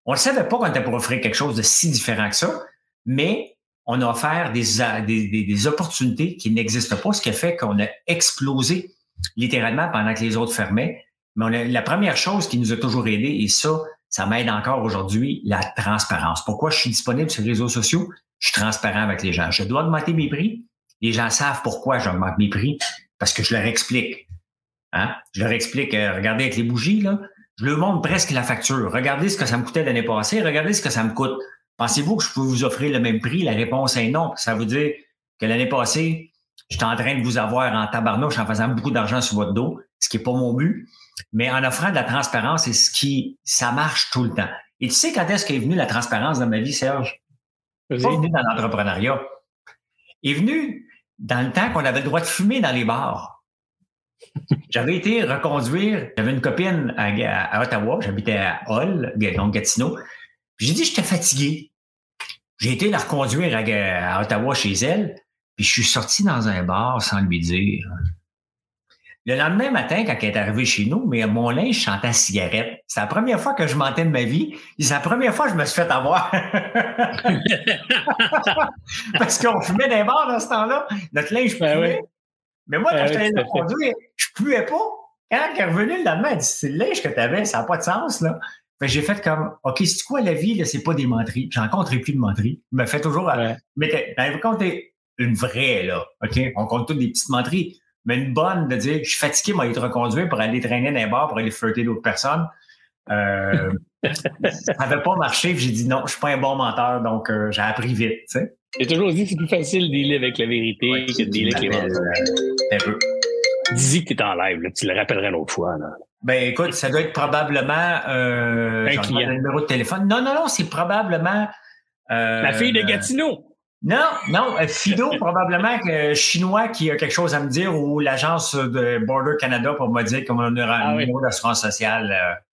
On ne savait pas qu'on était pour offrir quelque chose de si différent que ça, mais on a offert des, des, opportunités qui n'existent pas, ce qui a fait qu'on a explosé littéralement pendant que les autres fermaient. Mais la première chose qui nous a toujours aidé, et ça, ça m'aide encore aujourd'hui, la transparence. Pourquoi je suis disponible sur les réseaux sociaux? Je suis transparent avec les gens. Je dois augmenter mes prix. Les gens savent pourquoi j'augmente mes prix, parce que je leur explique. Hein? Je leur explique, euh, regardez avec les bougies, là, je leur montre presque la facture. Regardez ce que ça me coûtait l'année passée, regardez ce que ça me coûte. Pensez-vous que je peux vous offrir le même prix? La réponse est non. Ça veut dire que l'année passée, j'étais en train de vous avoir en tabarnouche en faisant beaucoup d'argent sur votre dos, ce qui n'est pas mon but. Mais en offrant de la transparence, c'est ce qui, ça marche tout le temps. Et tu sais quand est-ce qu'est venue la transparence dans ma vie, Serge? Pas venu dans l'entrepreneuriat. est venu dans le temps qu'on avait le droit de fumer dans les bars. J'avais été reconduire, j'avais une copine à, Ottawa, j'habitais à Hull, donc Gatineau. J'ai dit j'étais fatigué. J'ai été la reconduire à, Ottawa chez elle, puis je suis sorti dans un bar sans lui dire. Le lendemain matin, quand elle est arrivée chez nous, mais mon linge chantait à cigarette. C'est la première fois que je mentais de ma vie. C'est la première fois que je me suis fait avoir. Parce qu'on fumait dans les bars dans ce temps-là. Notre linge ben fumait. Mais moi, quand je le conduire, je ne puais pas. Quand elle est revenue le lendemain, elle dit C'est le linge que tu avais, ça n'a pas de sens. là. j'ai fait comme OK, c'est quoi la vie, là, c'est pas des menteries. J'en rencontré plus de menteries. Je me fais toujours. Mais quand t'es une vraie, là, OK? On compte toutes des petites menteries. Mais une bonne de dire je suis fatigué, moi, te reconduire pour aller traîner dans les bars, pour aller flirter d'autres personnes. Euh, ça n'avait pas marché. J'ai dit non, je suis pas un bon menteur, donc euh, j'ai appris vite. Tu sais. J'ai toujours dit que c'est plus facile de dealer avec la vérité que de dealer avec les mensonges. Dis que tu es en live, là, tu le rappellerais une autre fois. Là. Ben écoute, ça doit être probablement euh, un client. numéro de téléphone. Non, non, non, c'est probablement la fille de Gatineau. Non, non, Fido, probablement que chinois qui a quelque chose à me dire ou l'agence de Border Canada pour me dire comment on aura un ah numéro d'assurance sociale.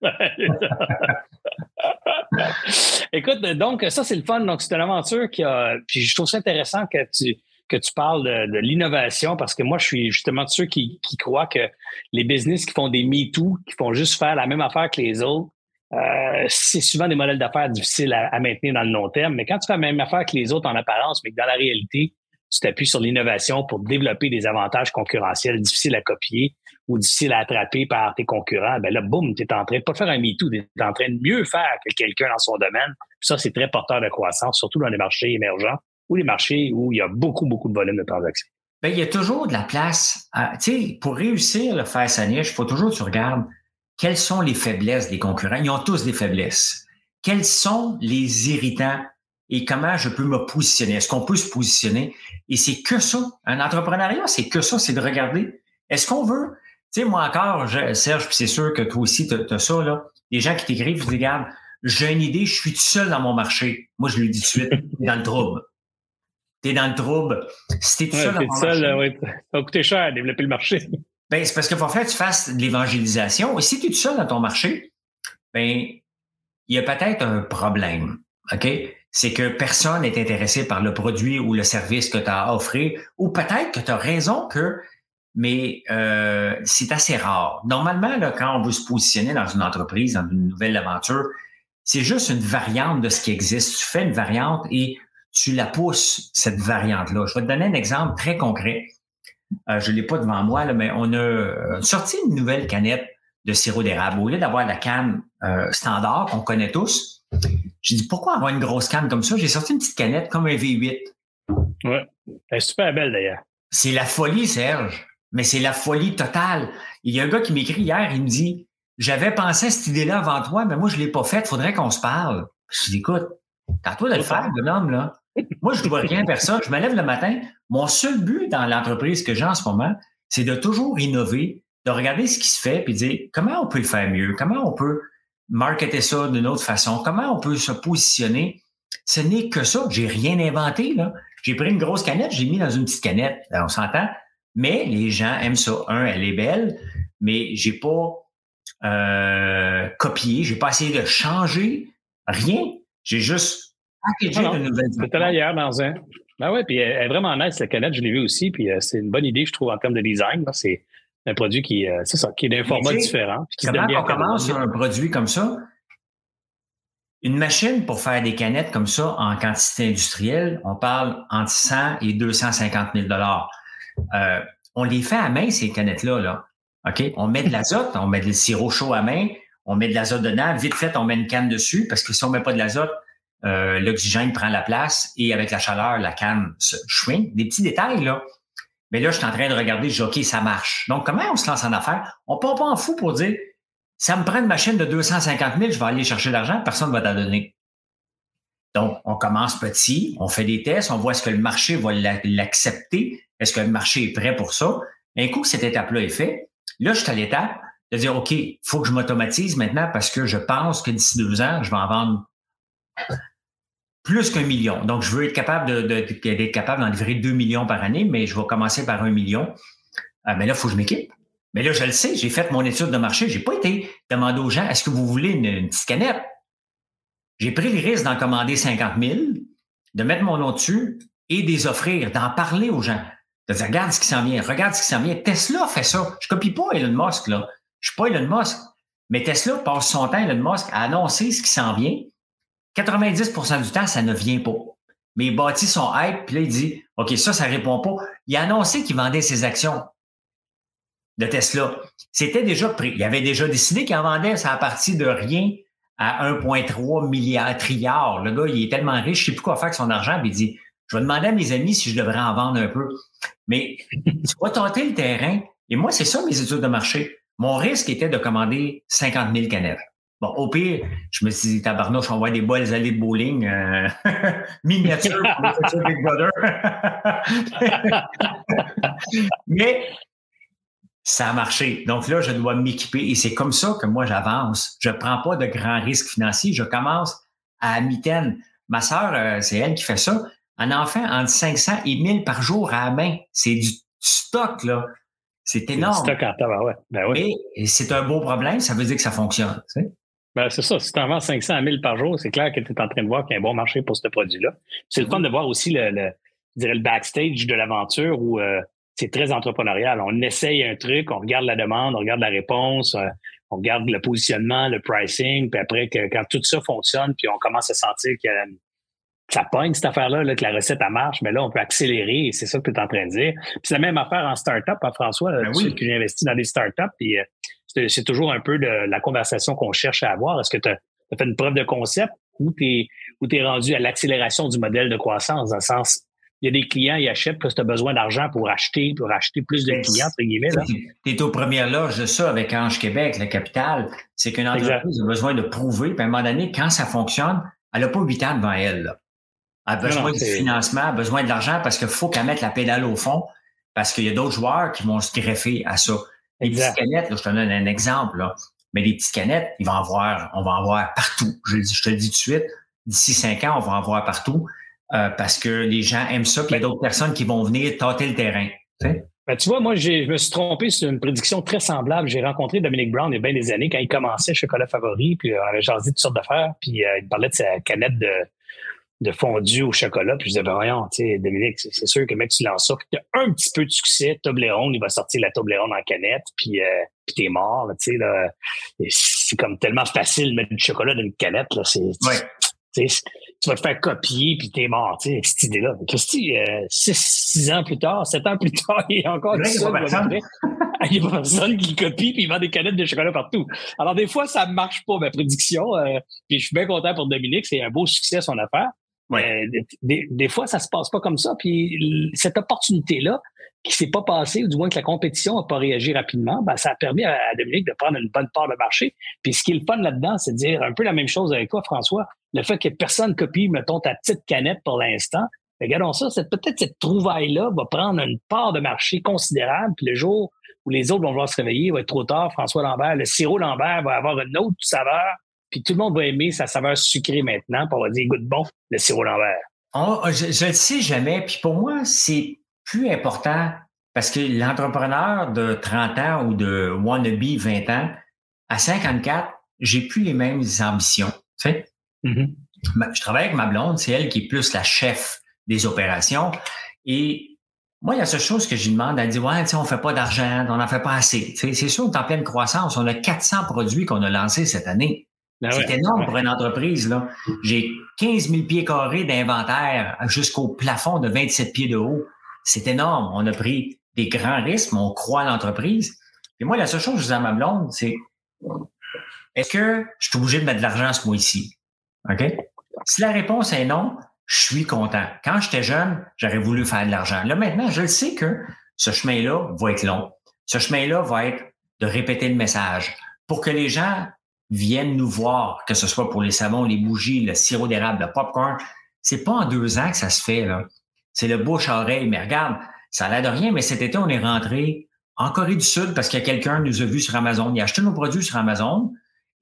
Écoute, donc ça c'est le fun. Donc c'est une aventure qui a. Puis je trouve ça intéressant que tu que tu parles de, l'innovation parce que moi, je suis justement de ceux qui, qui croient que les business qui font des MeToo, qui font juste faire la même affaire que les autres, euh, c'est souvent des modèles d'affaires difficiles à, maintenir dans le long terme. Mais quand tu fais la même affaire que les autres en apparence, mais que dans la réalité, tu t'appuies sur l'innovation pour développer des avantages concurrentiels difficiles à copier ou difficiles à attraper par tes concurrents, ben là, boum, tu es en train de pas faire un MeToo, tu es en train de mieux faire que quelqu'un dans son domaine. ça, c'est très porteur de croissance, surtout dans les marchés émergents ou les marchés où il y a beaucoup, beaucoup de volume de transactions. Bien, il y a toujours de la place. Sais, pour réussir le faire sa niche, il faut toujours que tu regardes quelles sont les faiblesses des concurrents? Ils ont tous des faiblesses. Quels sont les irritants et comment je peux me positionner? Est-ce qu'on peut se positionner? Et c'est que ça. Un entrepreneuriat, c'est que ça, c'est de regarder. Est-ce qu'on veut? Tu sais, moi encore, Serge, puis c'est sûr que toi aussi, tu as, ça, là. Des gens qui t'écrivent, ils disent, j'ai une idée, je suis tout seul dans mon marché. Moi, je lui dis tout de suite, t'es dans le trouble. T'es dans le trouble. Si t'es tout seul dans mon marché. Ouais. Ça va coûter cher à développer le marché. Ben, c'est parce qu'il faut faire que tu fasses de l'évangélisation. Et si tu es tout seul dans ton marché, ben, il y a peut-être un problème. OK? C'est que personne n'est intéressé par le produit ou le service que tu as à offrir. Ou peut-être que tu as raison que, mais euh, c'est assez rare. Normalement, là, quand on veut se positionner dans une entreprise, dans une nouvelle aventure, c'est juste une variante de ce qui existe. Tu fais une variante et tu la pousses, cette variante-là. Je vais te donner un exemple très concret. Euh, je ne l'ai pas devant moi, là, mais on a euh, sorti une nouvelle canette de sirop d'érable. Au lieu d'avoir la canne euh, standard qu'on connaît tous, j'ai dit pourquoi avoir une grosse canne comme ça? J'ai sorti une petite canette comme un V8. Oui, elle est super belle d'ailleurs. C'est la folie, Serge. Mais c'est la folie totale. Il y a un gars qui m'écrit hier, il me dit J'avais pensé à cette idée-là avant toi, mais moi, je ne l'ai pas faite, faudrait qu'on se parle. Je dis Écoute, t'as toi de le faire, bonhomme, là. Moi, je ne dois rien personne. Je me lève le matin. Mon seul but dans l'entreprise que j'ai en ce moment, c'est de toujours innover, de regarder ce qui se fait, puis de dire comment on peut le faire mieux, comment on peut marketer ça d'une autre façon, comment on peut se positionner? Ce n'est que ça. J'ai rien inventé. Là. J'ai pris une grosse canette, j'ai mis dans une petite canette. on s'entend. Mais les gens aiment ça. Un, elle est belle, mais j'ai pas euh, copié, j'ai pas essayé de changer rien. J'ai juste c'était là hier dans un. Ben oui, puis elle est vraiment nice, la canette, je l'ai vu aussi, puis euh, c'est une bonne idée, je trouve, en termes de design. C'est un produit qui, euh, c'est ça, qui est d'un format différent. comment on commence sur un produit comme ça? Une machine pour faire des canettes comme ça en quantité industrielle, on parle entre 100 et 250 000 euh, On les fait à main, ces canettes-là. Là. OK? On met de l'azote, on met du sirop chaud à main, on met de l'azote dedans. Vite fait, on met une canne dessus parce que si on met pas de l'azote, euh, l'oxygène prend la place et avec la chaleur, la canne se shrink. Des petits détails, là. Mais là, je suis en train de regarder, je dis, OK, ça marche. Donc, comment on se lance en affaires? On part pas en fou pour dire, ça me prend une machine de 250 000, je vais aller chercher l'argent, personne ne va t'en donner. Donc, on commence petit, on fait des tests, on voit est-ce que le marché va l'accepter, est-ce que le marché est prêt pour ça? Un coup cette étape-là est faite, là, je suis à l'étape de dire, OK, il faut que je m'automatise maintenant parce que je pense que d'ici deux ans, je vais en vendre plus qu'un million. Donc, je veux être capable capable d'en livrer deux millions par année, mais je vais commencer par un million. Euh, mais là, il faut que je m'équipe. Mais là, je le sais, j'ai fait mon étude de marché. J'ai pas été demander aux gens, est-ce que vous voulez une, petite canette? J'ai pris le risque d'en commander 50 000, de mettre mon nom dessus et des offrir, d'en parler aux gens. De dire, regarde ce qui s'en vient, regarde ce qui s'en vient. Tesla fait ça. Je copie pas Elon Musk, là. Je suis pas Elon Musk. Mais Tesla passe son temps, Elon Musk, à annoncer ce qui s'en vient 90% du temps, ça ne vient pas. Mais il bâtit son hype, puis là, il dit OK, ça, ça répond pas. Il a annoncé qu'il vendait ses actions de Tesla. C'était déjà pris. Il avait déjà décidé qu'il en vendait, ça a parti de rien à 1,3 milliard trilliard. Le gars, il est tellement riche, je ne sais plus quoi faire avec son argent, puis il dit Je vais demander à mes amis si je devrais en vendre un peu. Mais tu vas tenter le terrain. Et moi, c'est ça mes études de marché. Mon risque était de commander 50 000 canettes. Bon, au pire, je me suis dit, tabarnouche, on voit des balles allées de bowling euh, miniature pour Big Brother. Mais ça a marché. Donc là, je dois m'équiper et c'est comme ça que moi j'avance. Je ne prends pas de grands risques financiers. Je commence à mitaine. Ma sœur, euh, c'est elle qui fait ça. Un enfant entre 500 et 1000 par jour à la main. C'est du stock, là. C'est énorme. stock en ouais. Ben oui. Et, c'est un beau problème, ça veut dire que ça fonctionne. Tu sais? Ben, c'est ça. Si tu en vends 500 à 1000 par jour, c'est clair que tu es en train de voir qu'il y a un bon marché pour ce produit-là. C'est le fun de voir aussi le, le, je dirais le backstage de l'aventure où euh, c'est très entrepreneurial. On essaye un truc, on regarde la demande, on regarde la réponse, euh, on regarde le positionnement, le pricing, puis après, que, quand tout ça fonctionne, puis on commence à sentir que ça pogne cette affaire-là, que la recette elle marche, mais là, on peut accélérer, et c'est ça que tu es en train de dire. Puis c'est la même affaire en start-up, hein, François, ben oui. que j'ai investi dans des start-up, puis euh, c'est toujours un peu de la conversation qu'on cherche à avoir. Est-ce que tu as, fait une preuve de concept ou tu es, es rendu à l'accélération du modèle de croissance, dans le sens il y a des clients, ils achètent parce que tu as besoin d'argent pour acheter, pour acheter plus de clients, entre guillemets. Tu es aux premières loges de ça avec Ange Québec, la capitale. C'est qu'une entreprise a besoin de prouver, puis à un moment donné, quand ça fonctionne, elle n'a pas huit ans devant elle. Là. A besoin de financement, a besoin de l'argent parce qu'il faut qu'elle mette la pédale au fond, parce qu'il y a d'autres joueurs qui vont se greffer à ça. Les petites canettes, je te donne un exemple, là. mais les petites canettes, ils vont avoir, on va en voir partout. Je, je te le dis tout de suite, d'ici cinq ans, on va en voir partout. Euh, parce que les gens aiment ça, puis il y a d'autres personnes qui vont venir tâter le terrain. Tu, sais? Ben, tu vois, moi, je me suis trompé sur une prédiction très semblable. J'ai rencontré Dominique Brown il y a bien des années quand il commençait Chocolat Favori, puis on avait jasé toutes sortes d'affaires, puis euh, il parlait de sa canette de, de fondu au chocolat. Puis je disais, ben voyons, tu sais, Dominique, c'est sûr que mec, tu lances ça, puis tu as un petit peu de succès, Toblerone, il va sortir la Toblerone en canette, puis, euh, puis t'es mort, tu sais, là. C'est comme tellement facile de mettre du chocolat dans une canette, là. C'est, ouais tu vas te faire copier puis t'es mort, tu sais, cette idée-là. Christy, euh, six, six ans plus tard, sept ans plus tard, il y a encore il n'y a pas personne qui copie puis il vend des canettes de chocolat partout. Alors, des fois, ça marche pas, ma prédiction. Euh, puis je suis bien content pour Dominique, c'est un beau succès son affaire. Ouais. des, des, fois, ça se passe pas comme ça. Puis cette opportunité-là, qui s'est pas passé, ou du moins que la compétition n'a pas réagi rapidement, ben, ça a permis à, Dominique de prendre une bonne part de marché. Puis ce qui est le fun là-dedans, c'est de dire un peu la même chose avec toi, François. Le fait que personne copie, mettons, ta petite canette pour l'instant. Regardons ça, c'est peut-être cette trouvaille-là va prendre une part de marché considérable. Puis le jour où les autres vont vouloir se réveiller, il va être trop tard. François Lambert, le sirop Lambert va avoir une autre saveur. Puis tout le monde va aimer sa saveur sucrée maintenant. Puis on va dire, goûte bon, le sirop Lambert. Oh, je ne le sais jamais. Puis pour moi, c'est plus important parce que l'entrepreneur de 30 ans ou de wannabe 20 ans, à 54, j'ai plus les mêmes ambitions. Tu sais? Mm-hmm. Je travaille avec ma blonde, c'est elle qui est plus la chef des opérations. Et moi, il y a cette chose que je demande, elle dit, ouais, tu sais, on fait pas d'argent, on n'en fait pas assez. c'est sûr, on est en pleine croissance. On a 400 produits qu'on a lancés cette année. Ben c'est énorme pour une entreprise. là. J'ai 15 000 pieds carrés d'inventaire jusqu'au plafond de 27 pieds de haut c'est énorme. On a pris des grands risques, mais on croit à l'entreprise. Et moi, la seule chose que je dis à ma blonde, c'est est-ce que je suis obligé de mettre de l'argent ce mois-ci? OK? Si la réponse est non, je suis content. Quand j'étais jeune, j'aurais voulu faire de l'argent. Là, maintenant, je le sais que ce chemin-là va être long. Ce chemin-là va être de répéter le message pour que les gens viennent nous voir, que ce soit pour les savons, les bougies, le sirop d'érable, le popcorn. C'est pas en deux ans que ça se fait, là c'est le bouche-oreille. Mais regarde, ça a l'air de rien, mais cet été, on est rentré en Corée du Sud parce que quelqu'un nous a vus sur Amazon. Il a acheté nos produits sur Amazon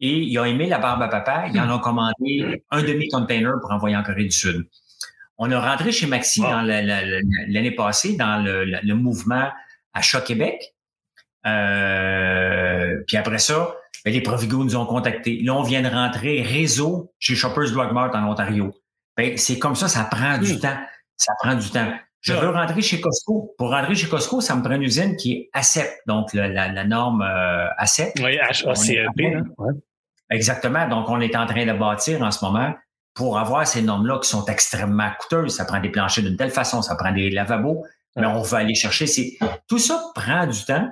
et il a aimé la barbe à papa. Il en a commandé un demi-container pour envoyer en Corée du Sud. On a rentré chez Maxi l'année passée dans le, mouvement Achat Québec. Euh, puis après ça, les Provigo nous ont contactés. Là, on vient de rentrer réseau chez Shoppers Drug Mart en Ontario. Ben, c'est comme ça, ça prend du hmm. temps ça prend du temps. Je veux rentrer chez Costco. Pour rentrer chez Costco, ça me prend une usine qui est ACEP, donc la, norme euh, ACEP. Oui, HACEP. Hein? Exactement. Donc, on est en train de bâtir en ce moment pour avoir ces normes-là qui sont extrêmement coûteuses. Ça prend des planchers d'une telle façon, ça prend des lavabos, mais on va aller chercher. Tout ça prend du temps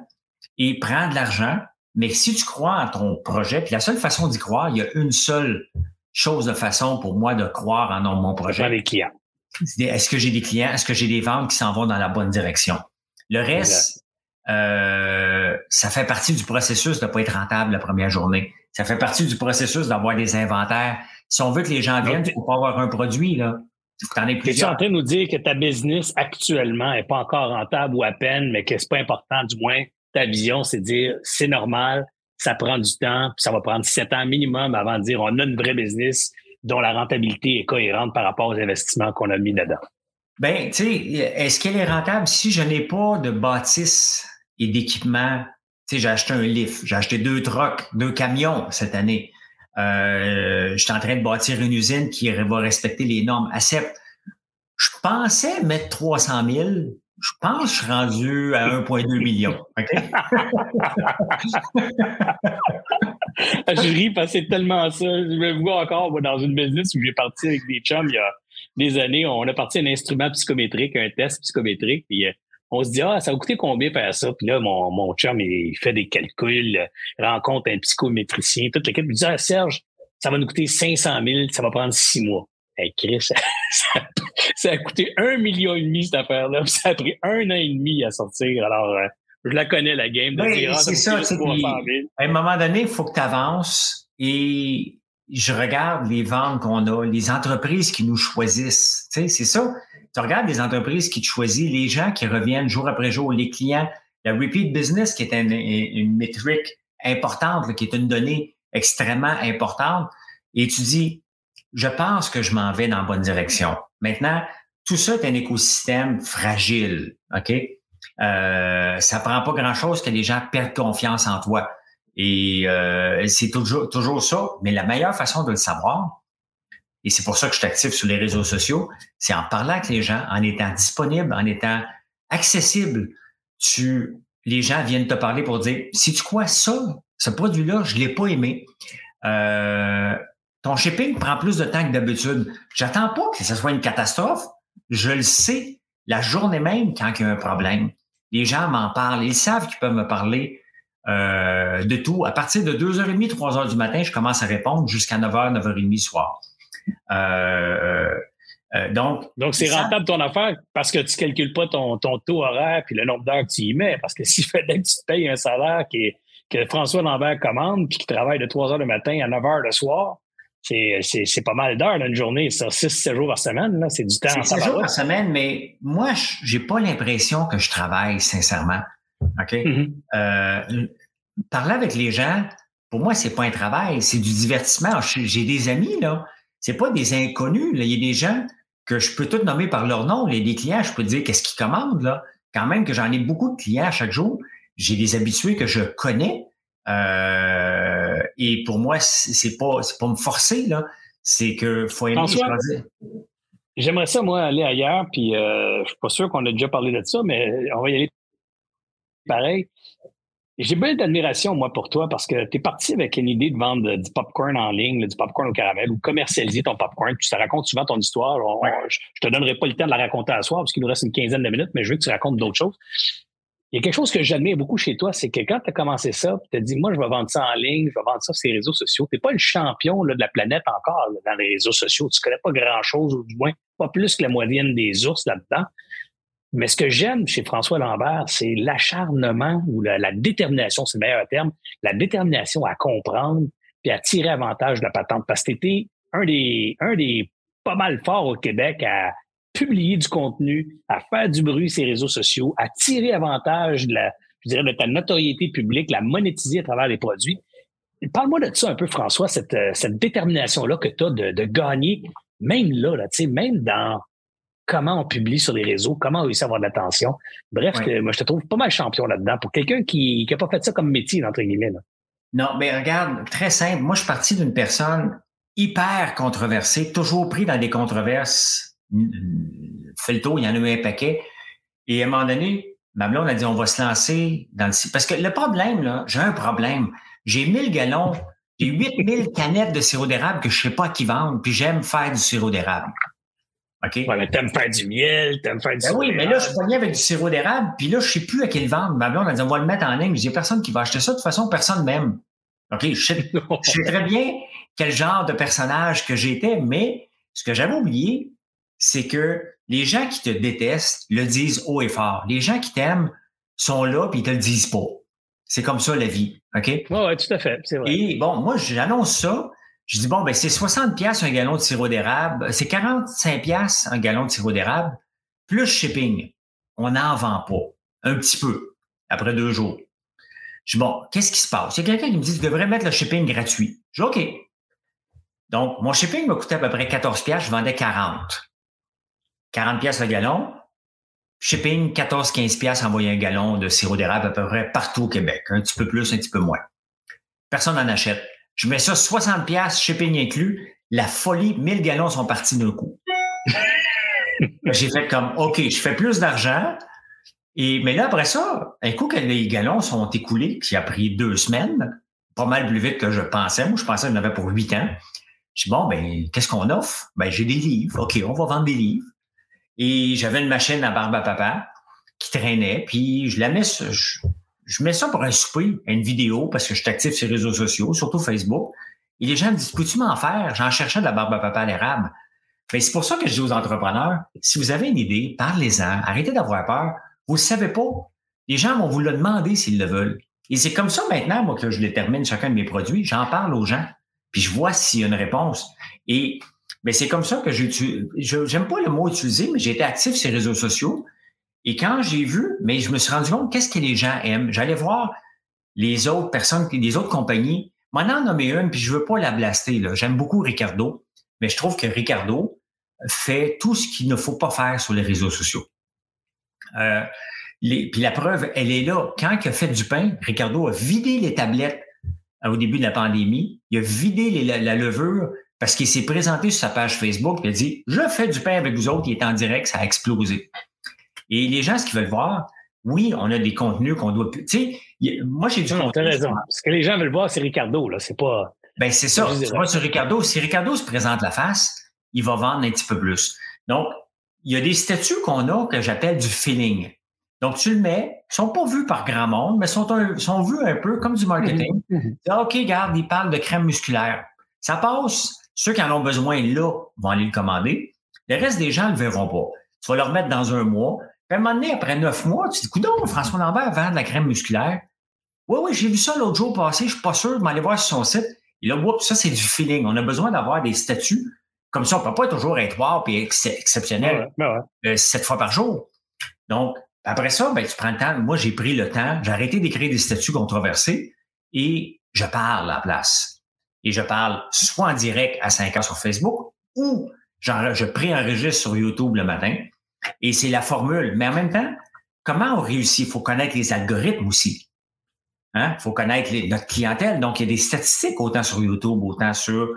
et prend de l'argent. Mais si tu crois en ton projet, puis la seule façon d'y croire, il y a une seule chose de façon pour moi de croire en mon projet. les clients. Est-ce que j'ai des clients? Est-ce que j'ai des ventes qui s'en vont dans la bonne direction? Le reste, euh, ça fait partie du processus de ne pas être rentable la première journée. Ça fait partie du processus d'avoir des inventaires. Si on veut que les gens viennent, il faut pas avoir un produit, là. Tu es en train de nous dire que ta business actuellement n'est pas encore rentable ou à peine, mais que c'est pas important, du moins, ta vision, c'est dire c'est normal, ça prend du temps, puis ça va prendre sept ans minimum avant de dire on a une vraie business, dont la rentabilité est cohérente par rapport aux investissements qu'on a mis dedans. Ben, tu sais, est-ce qu'elle est rentable? Si je n'ai pas de bâtisse et d'équipement? Tu sais, j'ai acheté un lift, j'ai acheté deux trucks, deux camions cette année. Euh, je suis en train de bâtir une usine qui va respecter les normes ACEP. Je pensais mettre 300 000. Je pense que je suis rendu à 1,2 million. je ris parce que c'est tellement ça. Je me vois encore dans une business où j'ai parti avec des chums il y a des années. On a parti un instrument psychométrique, un test psychométrique. Puis euh, on se dit, ah, ça va coûter combien faire ça? Puis là, mon, mon chum, il fait des calculs, rencontre un psychométricien, toute l'équipe. Il dit, ah, Serge, ça va nous coûter 500 000, ça va prendre six mois. Hey, Chris, ça, a coûté un million et demi, cette affaire-là. Ça a pris un an et demi à sortir. Alors, euh, je la connais, la game. De oui, c'est ça. à un moment donné, il faut que tu avances et je regarde les ventes qu'on a, les entreprises qui nous choisissent. Tu sais, c'est ça tu regardes les entreprises qui te choisissent, les gens qui reviennent jour après jour, les clients, la repeat business qui est une, métrique importante, qui est une donnée extrêmement importante, et tu dis, je pense que je m'en vais dans la bonne direction. Maintenant, tout ça est un écosystème fragile, OK? Euh, ça prend pas grand-chose que les gens perdent confiance en toi. Et euh, c'est toujours, toujours ça. Mais la meilleure façon de le savoir, et c'est pour ça que je suis actif sur les réseaux sociaux, c'est en parlant avec les gens, en étant disponible, en étant accessible. Tu, les gens viennent te parler pour dire, si tu crois ça, ce produit-là, je l'ai pas aimé. Euh, ton shipping prend plus de temps que d'habitude. J'attends pas que ce soit une catastrophe. Je le sais la journée même quand il y a un problème. Les gens m'en parlent. Ils savent qu'ils peuvent me parler euh, de tout. À partir de 2h30, 3h du matin, je commence à répondre jusqu'à 9h, 9h30 soir. Euh, euh, donc, donc c'est rentable ton affaire parce que tu calcules pas ton, ton taux horaire puis le nombre d'heures que tu y mets. Parce que s'il fallait que tu te payes un salaire qui que François Lambert commande puis qui travaille de 3 heures le matin à 9 heures le soir, c'est, pas mal d'heures une journée, ça, 6-7 jours par semaine, c'est du temps. C'est 6 jours par semaine, mais moi, j'ai pas l'impression que je travaille, sincèrement. OK? Mm-hmm. Euh, parler avec les gens, pour moi, c'est pas un travail, c'est du divertissement. J'ai des amis, là, c'est pas des inconnus. Il y a des gens que je peux tout nommer par leur nom. Il y a des clients, je peux dire qu'est-ce qu'ils commandent. Là. Quand même que j'en ai beaucoup de clients chaque jour. J'ai des habitués que je connais. Euh, et pour moi, c'est pas c'est pas me forcer là. C'est que faut aimer choisir. J'aimerais ça moi aller ailleurs. Puis euh, je suis pas sûr qu'on a déjà parlé de ça, mais on va y aller pareil. J'ai bien d'admiration, moi, pour toi, parce que tu es parti avec une idée de vendre du popcorn en ligne, du popcorn au caramel, ou commercialiser ton popcorn. Tu te racontes souvent ton histoire. je, te donnerai pas le temps de la raconter à soir, parce qu'il nous reste une quinzaine de minutes, mais je veux que tu racontes d'autres choses. Il y a quelque chose que j'admire beaucoup chez toi, c'est que quand tu as commencé ça, tu as dit, moi, je vais vendre ça en ligne, je vais vendre ça sur les réseaux sociaux. Tu n'es pas le champion de la planète encore dans les réseaux sociaux. Tu connais pas grand-chose, ou du moins pas plus que la moyenne des ours là-dedans. Mais ce que j'aime chez François Lambert, c'est l'acharnement ou la, détermination, c'est le meilleur terme, la détermination à comprendre puis à tirer avantage de la patente. Parce que tu un des, un des pas mal forts au Québec à publier du contenu, à faire du bruit sur les réseaux sociaux, à tirer avantage de la, je dirais, de ta notoriété publique, la monétiser à travers les produits. Parle-moi de ça un peu, François, cette, cette détermination-là que tu as de, de, gagner, même là, là même dans comment on publie sur les réseaux, comment on réussit à avoir de l'attention. Bref, moi, je te trouve pas mal champion là-dedans pour quelqu'un qui n'a pas fait ça comme métier, entre guillemets. Non, mais regarde, très simple. Moi, je suis parti d'une personne hyper controversée, toujours pris dans des controverses. Fait le tour, il y en a eu un paquet. Et à un moment donné, ma blonde a dit, on va se lancer dans le... Parce que le problème, là, j'ai un problème. J'ai 1000 gallons, j'ai 8000 canettes de sirop d'érable que je ne sais pas à qui vendre, puis j'aime faire du sirop d'érable. OK? Ouais, mais t'aimes faire du miel, t'aimes faire du ben Oui, mais là, je suis pogné avec du sirop d'érable, puis là, je sais plus à qui le vendre. Ma blonde a dit, on va le mettre en ligne. Il n'y a personne qui va acheter ça. De toute façon, personne m'aime. OK? Je sais, je sais très bien quel genre de personnage que j'étais, mais ce que j'avais oublié, c'est que les gens qui te détestent le disent haut et fort. Les gens qui t'aiment sont là, puis ils te le disent pas. C'est comme ça, la vie. OK? Oui, ouais, tout à fait. C'est vrai. Et bon, moi, j'annonce ça. Je dis, bon, ben, c'est 60 pièces un gallon de sirop d'érable. C'est 45 pièces un gallon de sirop d'érable, plus shipping. On n'en vend pas. Un petit peu, après deux jours. Je dis, bon, qu'est-ce qui se passe? Il y a quelqu'un qui me dit, tu devrais mettre le shipping gratuit. Je dis, OK. Donc, mon shipping me coûtait à peu près 14 pièces, je vendais 40. 40 pièces le gallon. Shipping, 14-15 pièces envoyer un gallon de sirop d'érable à peu près partout au Québec. Un petit peu plus, un petit peu moins. Personne n'en achète. Je mets ça 60 pièces, shipping inclus. La folie, 1000 gallons sont partis d'un coup. J'ai fait comme, OK, je fais plus d'argent. Et, mais là, après ça, un coup que les gallons sont écoulés, qui a pris deux semaines, pas mal plus vite que je pensais. Moi, je pensais que j'en avais pour huit ans. Je dis, bon, ben, qu'est-ce qu'on offre? Ben, j'ai des livres. OK, on va vendre des livres. Et j'avais une machine à barbe à papa qui traînait, puis je la mets, je, je mets ça pour un souper, une vidéo, parce que je suis actif sur les réseaux sociaux, surtout Facebook. Et les gens me disent, peux-tu m'en faire? J'en cherchais de la barbe à papa à l'érable. c'est pour ça que je dis aux entrepreneurs, si vous avez une idée, parlez-en, arrêtez d'avoir peur. Vous ne savez pas. Les gens vont vous le demander s'ils le veulent. Et c'est comme ça maintenant, moi, que je détermine chacun de mes produits. J'en parle aux gens, puis je vois s'il y a une réponse. Et ben, c'est comme ça que j'utilise. J'aime pas le mot utiliser, mais j'ai été actif sur les réseaux sociaux. Et quand j'ai vu, mais je me suis rendu compte qu'est-ce que les gens aiment. J'allais voir les autres personnes, les autres compagnies. En nommer une, puis je veux pas la blaster. J'aime beaucoup Ricardo, mais je trouve que Ricardo fait tout ce qu'il ne faut pas faire sur les réseaux sociaux. Euh, puis la preuve, elle est là. Quand il a fait du pain, Ricardo a vidé les tablettes euh, au début de la pandémie. Il a vidé la, levure parce qu'il s'est présenté sur sa page Facebook et il a dit Je fais du pain avec vous autres, il est en direct, ça a explosé. Et les gens, ce qu'ils veulent voir, oui, on a des contenus qu'on doit. Tu sais, moi, j'ai du. Non, tu as raison. Ce que les gens veulent voir, c'est Ricardo, là. C'est pas. Ben, c'est ça. Tu vois, sur Ricardo, si Ricardo se présente la face, il va vendre un petit peu plus. Donc, il y a des statuts qu'on a que j'appelle du feeling. Donc, tu le mets, ils sont pas vus par grand monde, mais sont, sont vus un peu comme du marketing. Mhm, mhm. OK, regarde, ils parlent de crème musculaire. Ça passe. Ceux qui en ont besoin là vont aller le commander. Le reste des gens ne le verront pas. Tu vas leur mettre dans un mois. Puis à un moment donné, après neuf mois, tu te dis, coudon, François Lambert vend de la crème musculaire. Oui, oui, j'ai vu ça l'autre jour passé, je suis pas sûr de m'aller voir sur son site. Et là, ça, c'est du feeling. On a besoin d'avoir des statuts comme ça, on peut pas toujours être wow et exceptionnel euh, sept fois par jour. Donc, après ça, ben, tu prends le temps. Moi, j'ai pris le temps, j'ai arrêté d'écrire des statuts controversés et je parle à la place. Et je parle soit en direct à 5 heures sur Facebook ou genre, je préenregistre sur YouTube le matin. Et c'est la formule. Mais en même temps, comment on réussit? Il faut connaître les algorithmes aussi. Il hein? faut connaître notre clientèle. Donc, il y a des statistiques autant sur YouTube, autant sur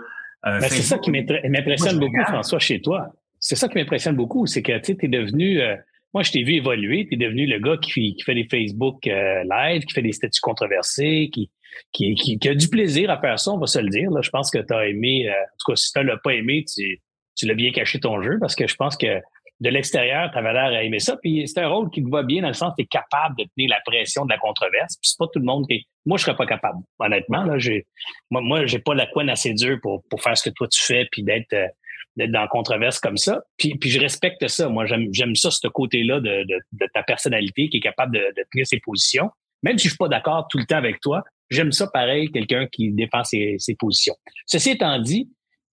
euh, ben, c'est ça qui m'impressionne beaucoup, François, chez toi. C'est ça qui m'impressionne beaucoup, c'est que tu es devenu. Euh, moi, je t'ai vu évoluer, tu es devenu le gars qui, qui fait des Facebook euh, live, qui fait des statuts controversés, qui, qui, qui, a du plaisir à faire ça, on va se le dire. Là. Je pense que tu as aimé, en tout cas, si tu l'as pas aimé, tu, tu l'as bien caché ton jeu parce que je pense que de l'extérieur, tu avais l'air à aimer ça. Puis c'est un rôle qui te va bien dans le sens que tu es capable de tenir la pression de la controverse. Puis c'est pas tout le monde qui. Moi, je serais pas capable. Honnêtement, là, j'ai. Moi, moi, j'ai pas la couenne assez dure pour, pour faire ce que toi tu fais puis d'être euh, d'être dans la controverse comme ça. Puis, puis je respecte ça. Moi, j'aime, ça, ce côté-là de, de, de, ta personnalité qui est capable de, de tenir ses positions. Même si je suis pas d'accord tout le temps avec toi, j'aime ça pareil, quelqu'un qui défend ses, ses positions. Ceci étant dit,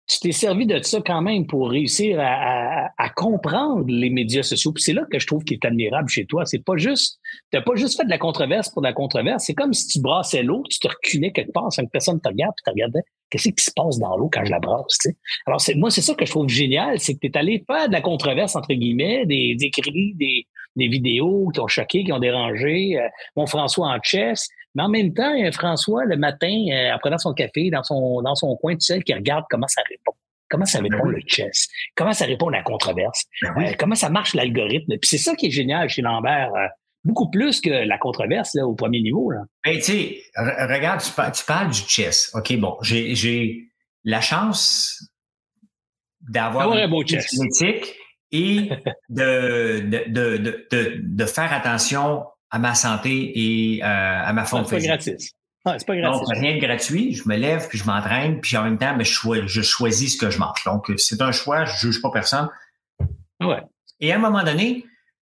tu t'es servi de ça quand même pour réussir à, comprendre les médias sociaux. Puis c'est là que je trouve qu'il est admirable chez toi. C'est pas juste, t'as pas juste fait de la controverse pour de la controverse. C'est comme si tu brassais l'eau, tu te reculais quelque part sans que personne te regarde, puis tu regardais qu'est-ce qui se passe dans l'eau quand je la brasse. Alors c'est moi, c'est ça que je trouve génial, c'est que tu allé faire de la controverse entre guillemets, des, des écrits, des, des vidéos qui ont choqué, qui ont dérangé. Euh, mon François en chess. Mais en même temps, François, le matin, euh, en prenant son café dans son, dans son coin tout seul, qui regarde comment ça répond. Comment ça répond ben le chess? Comment ça répond la controverse? Ben euh, comment ça marche l'algorithme? Puis c'est ça qui est génial chez Lambert. Euh, beaucoup plus que la controverse là, au premier niveau. Là. Ben, tu sais, regarde, tu, parles du chess. OK, bon, j'ai la chance d'avoir un beau chess. et de, de, de, de, de faire attention à ma santé et euh, à ma forme physique. C'est pas gratis. c'est pas gratis. Donc, rien de gratuit. Je me lève, puis je m'entraîne, puis en même temps, mais je, je choisis ce que je mange. Donc, c'est un choix, je juge pas personne. Ouais. Et à un moment donné,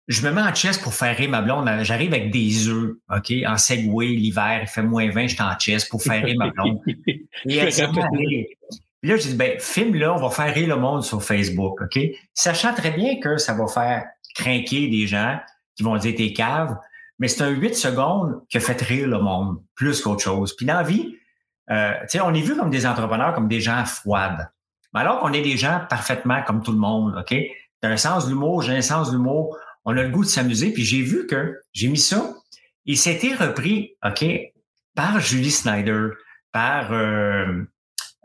je me mets en chest pour faire rire ma blonde. J'arrive avec des œufs, OK, en Segway, l'hiver, il fait moins 20, j'étais en chest pour faire rire ma blonde. Et elle Puis là, je dis, ben, filme-là, on va faire rire le monde sur Facebook, OK? Sachant très bien que ça va faire craquer des gens qui vont dire t'es cave, mais c'est un 8 secondes qui a fait rire le monde plus qu'autre chose. Puis dans la vie, euh, on est vu comme des entrepreneurs, comme des gens froides. Mais alors qu'on est des gens parfaitement comme tout le monde, OK? T'as un sens de l'humour, j'ai un sens de l'humour, on a le goût de s'amuser, puis j'ai vu que j'ai mis ça, et c'était repris, OK, par Julie Snyder, par, euh,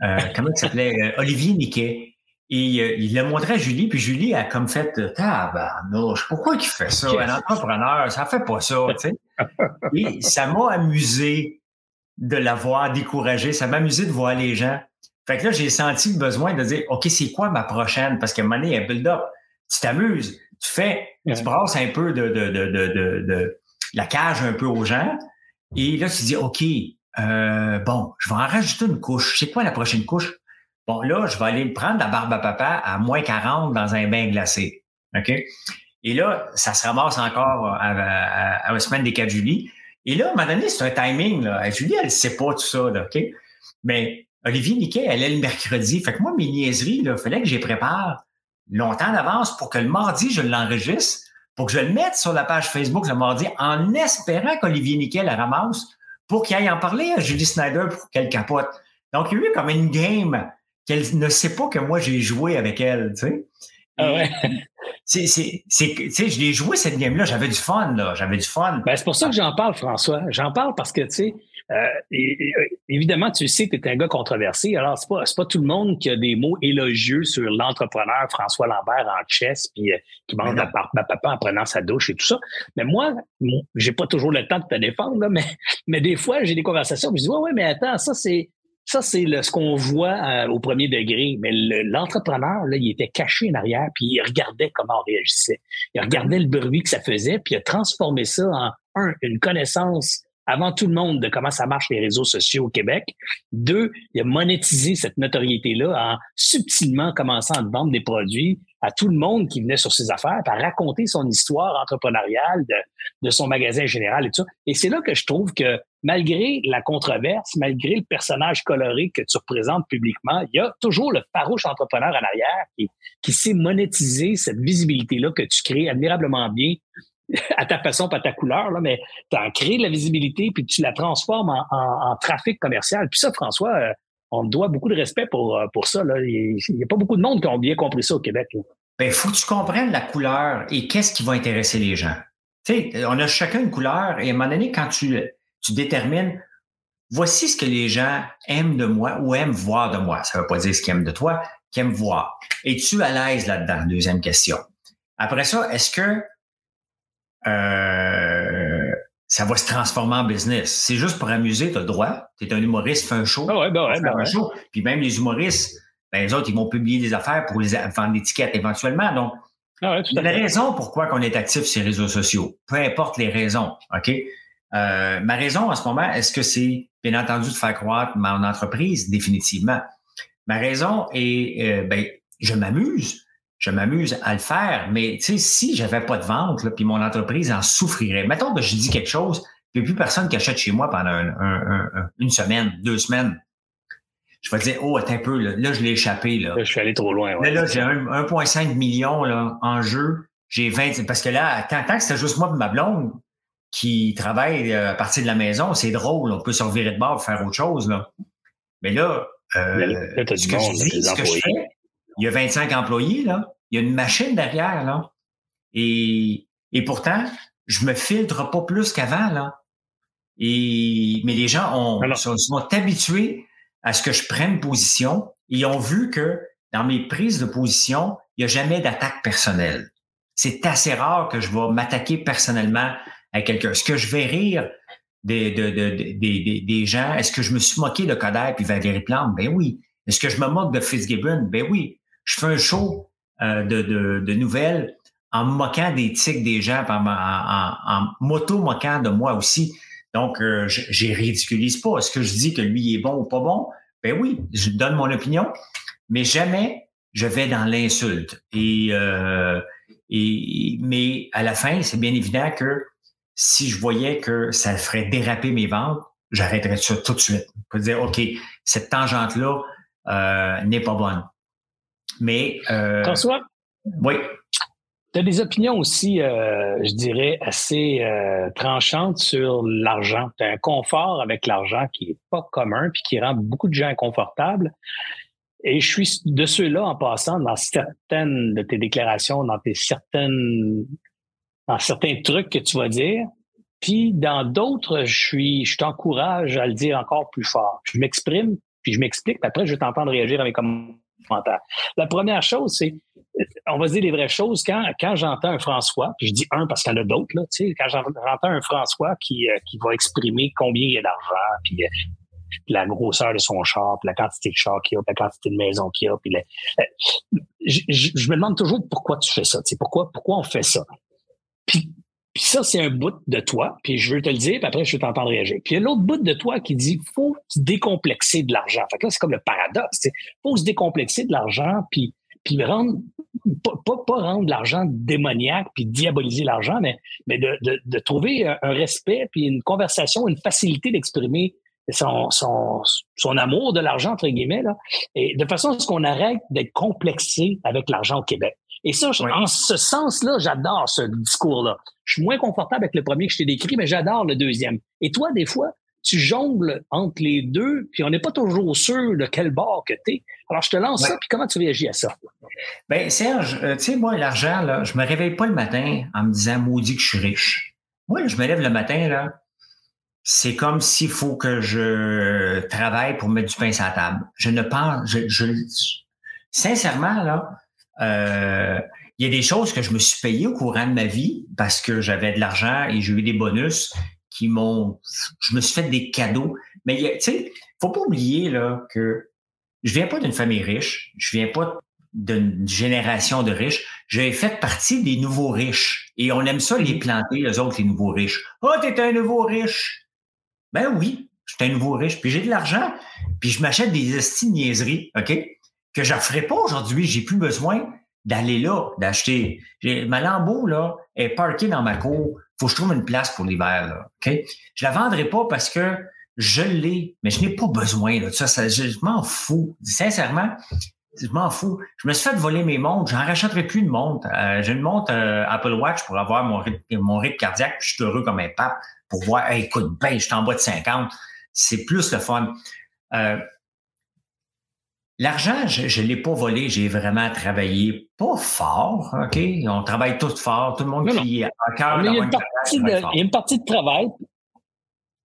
euh, comment il s'appelait, euh, Olivier Niquet. Et il l'a montré à Julie, puis Julie a comme fait Tabarnouche, pourquoi il fait ça? Un entrepreneur, ça fait pas ça, tu sais. Et ça m'a amusé de l'avoir découragé. Ça m'a amusé de voir les gens. Fait que là, j'ai senti le besoin de dire OK, c'est quoi ma prochaine? Parce qu'à un moment donné, il y a build-up. Tu t'amuses, tu fais, tu brasses un peu de, de, de, de, de, la cage un peu aux gens. Et là, tu dis OK, euh, bon, je vais en rajouter une couche. C'est quoi la prochaine couche? Bon, là, je vais aller me prendre la barbe à papa à moins 40 dans un bain glacé. OK? Et là, ça se ramasse encore à, à, la semaine des 4 juillet. Et là, à un moment donné, c'est un timing. Là. Julie, elle ne sait pas tout ça. OK? Mais Olivier Niquet, elle est le mercredi. Fait que moi, mes niaiseries, il fallait que j'y prépare longtemps d'avance pour que le mardi, je l'enregistre, pour que je le mette sur la page Facebook le mardi, en espérant qu'Olivier Niquet la ramasse pour qu'il aille en parler à Julie Snyder pour qu'elle capote. Donc, il y a eu comme une game qu'elle ne sait pas que moi j'ai joué avec elle, tu sais. Ah ouais. C'est, c'est, c'est, je l'ai joué cette game-là, j'avais du fun, là, j'avais du fun. Ben, c'est pour ça que j'en parle, François. J'en parle parce que, tu sais, euh, évidemment, tu sais que tu es un gars controversé. Alors, c'est pas, pas tout le monde qui a des mots élogieux sur l'entrepreneur François Lambert en chess, puis euh, qui mange la papa en prenant sa douche et tout ça. Mais moi, j'ai pas toujours le temps de te défendre, mais, mais des fois, j'ai des conversations, où je dis, ouais, ouais, mais attends, ça, c'est, ça, c'est ce qu'on voit euh, au premier degré. Mais l'entrepreneur, là, il était caché en arrière, puis il regardait comment on réagissait. Il regardait le bruit que ça faisait, puis il a transformé ça en, un, une connaissance avant tout le monde de comment ça marche les réseaux sociaux au Québec. Deux, il a monétisé cette notoriété-là en subtilement commençant à vendre des produits à tout le monde qui venait sur ses affaires, à raconter son histoire entrepreneuriale de, de son magasin général et tout ça. Et c'est là que je trouve que malgré la controverse, malgré le personnage coloré que tu représentes publiquement, il y a toujours le farouche entrepreneur en arrière qui, qui sait monétiser cette visibilité-là que tu crées admirablement bien à ta façon, pas à ta couleur, là, mais tu en crées de la visibilité puis tu la transformes en, trafic commercial. Puis ça, François, euh, on doit beaucoup de respect pour, euh, pour ça. Là. Il n'y a pas beaucoup de monde qui ont bien compris ça au Québec. Il ben, faut que tu comprennes la couleur et qu'est-ce qui va intéresser les gens. Tu sais, on a chacun une couleur et à un moment donné, quand tu, tu détermines voici ce que les gens aiment de moi ou aiment voir de moi. Ça ne veut pas dire ce qu'ils aiment de toi, qu'ils aiment voir. Es-tu à l'aise là-dedans? Deuxième question. Après ça, est-ce que euh, ça va se transformer en business? C'est juste pour amuser, tu as le droit. Tu es un humoriste, fais un show. Ah ouais, ben ouais, ben un show. Puis même les humoristes, ben, les autres, ils vont publier des affaires pour les vendre l'étiquette éventuellement. Donc, ah ouais, la raison pourquoi on est actif sur les réseaux sociaux, peu importe les raisons, OK? Euh, ma raison en ce moment, est-ce que c'est, bien entendu, de faire croître mon entreprise? Définitivement. Ma raison est, euh, ben, je m'amuse je m'amuse à le faire, mais tu sais, si j'avais pas de vente, là, puis mon entreprise en souffrirait. Mettons que je dis quelque chose, puis plus personne qui achète chez moi pendant une semaine, deux semaines. Je vais dire, oh, attends un peu, là, je l'ai échappé. Là. je suis allé trop loin. Ouais. Là, j'ai 1,5 million là, en jeu. J'ai 20. Parce que là, tant, tant que c'était juste moi et ma blonde qui travaille euh, à partir de la maison, c'est drôle. On peut se revirer de bord pour faire autre chose. Là. Mais là, euh, là, ce, que je dis, ce que je fais, il y a 25 employés, là. Il y a une machine derrière, là. Et, et pourtant, je me filtre pas plus qu'avant, là. Et, mais les gens ont, sont, habitués à ce que je prenne position et ont vu que dans mes prises de position, il n'y a jamais d'attaque personnelle. C'est assez rare que je vais m'attaquer personnellement à quelqu'un. Est-ce que je vais rire des, des, des, gens? Est-ce que je me suis moqué de Coder puis Valérie Plante? Ben oui. Est-ce que je me moque de Fitzgibbon? Ben oui je fais un show euh, de, de, de, nouvelles en moquant des tics des gens, en, en, moto-moquant de moi aussi. Donc, euh, je ne ridiculise pas. Est-ce que je dis que lui est bon ou pas bon? Ben oui, je donne mon opinion, mais jamais je vais dans l'insulte. Et, euh, et mais à la fin, c'est bien évident que si je voyais que ça ferait déraper mes ventes, j'arrêterais ça tout de suite. Je peux dire, OK, cette tangente-là euh, n'est pas bonne. Mais. Euh, François? Oui? Tu as des opinions aussi, euh, je dirais, assez euh, tranchantes sur l'argent. Tu as un confort avec l'argent qui n'est pas commun puis qui rend beaucoup de gens inconfortables. Et je suis de ceux-là en passant dans certaines de tes déclarations, dans tes certaines, dans certains trucs que tu vas dire. Puis dans d'autres, je suis, je t'encourage à le dire encore plus fort. Je m'exprime, puis je m'explique, puis après je vais t'entendre réagir avec commentaires. La première chose, c'est, on va se dire les vraies choses. Quand, quand j'entends un François, puis je dis un parce qu'il y en a d'autres, là, tu sais, quand j'entends un François qui, euh, qui va exprimer combien il y a d'argent, puis euh, la grosseur de son char, puis la quantité de char qu'il a, puis la quantité de maison qu'il a. Puis euh, je, me demande toujours pourquoi tu fais ça. Pourquoi, pourquoi on fait ça? Puis, ça, c'est un bout de toi, puis je veux te le dire, puis après, je vais t'entendre réagir. Puis il y a l'autre bout de toi qui dit faut se décomplexer de l'argent. Fait que là, c'est comme le paradoxe. Il faut se décomplexer de l'argent, puis, puis rendre pas, pas, rendre l'argent démoniaque puis diaboliser l'argent, mais, mais de, de, de trouver un, respect puis une conversation, une facilité d'exprimer son, son, son amour de l'argent, entre guillemets, là, et de façon à ce qu'on arrête d'être complexé avec l'argent au Québec. Et ça, en ce sens-là, j'adore ce discours-là. Je suis moins confortable avec le premier que je t'ai décrit, mais j'adore le deuxième. Et toi, des fois, tu jongles entre les deux, puis on n'est pas toujours sûr de quel bord que tu es. Alors, je te lance ça, puis comment tu réagis à ça? Ben Serge, euh, tu sais, moi, l'argent, là, je me réveille pas le matin en me disant maudit que je suis riche. Moi, je me lève le matin, là, c'est comme s'il faut que je travaille pour mettre du pain sur la table. Je ne pense, je, je sincèrement, là, euh, il y a des choses que je me suis payé au courant de ma vie parce que j'avais de l'argent et j'ai eu des bonus qui m'ont, je me suis fait des cadeaux. Mais tu sais, faut pas oublier là que je viens pas d'une famille riche, je viens pas d'une génération de riches. J'ai fait partie des nouveaux riches. Et on aime ça les planter, les autres, les nouveaux riches. Ah, oh, t'es un nouveau riche. Ben oui, je suis un nouveau riche, puis j'ai de l'argent, puis je m'achète des niaiseries, OK? Que je ferai pas aujourd'hui. J'ai plus besoin d'aller là, d'acheter. Ma lambeau, là, est parkée dans ma cour. Faut que je trouve une place pour l'hiver, là. OK? Je la vendrai pas parce que je l'ai, mais je n'ai pas besoin, de ça. je, m'en fous. Sincèrement, je m'en fous. Je me suis fait voler mes montres. J'en rachèterai plus de montres. Euh, j'ai une montre euh, Apple Watch pour avoir mon rythme, mon rythme cardiaque. Puis je suis heureux comme un pape pour voir, écoute, ben, je suis en bas de 50. C'est plus le fun. Euh, l'argent, je ne l'ai pas volé, j'ai vraiment travaillé pas fort, OK? On travaille tous fort, tout le monde qui est à cœur. Il y, a une partie de, il y a une partie de travail.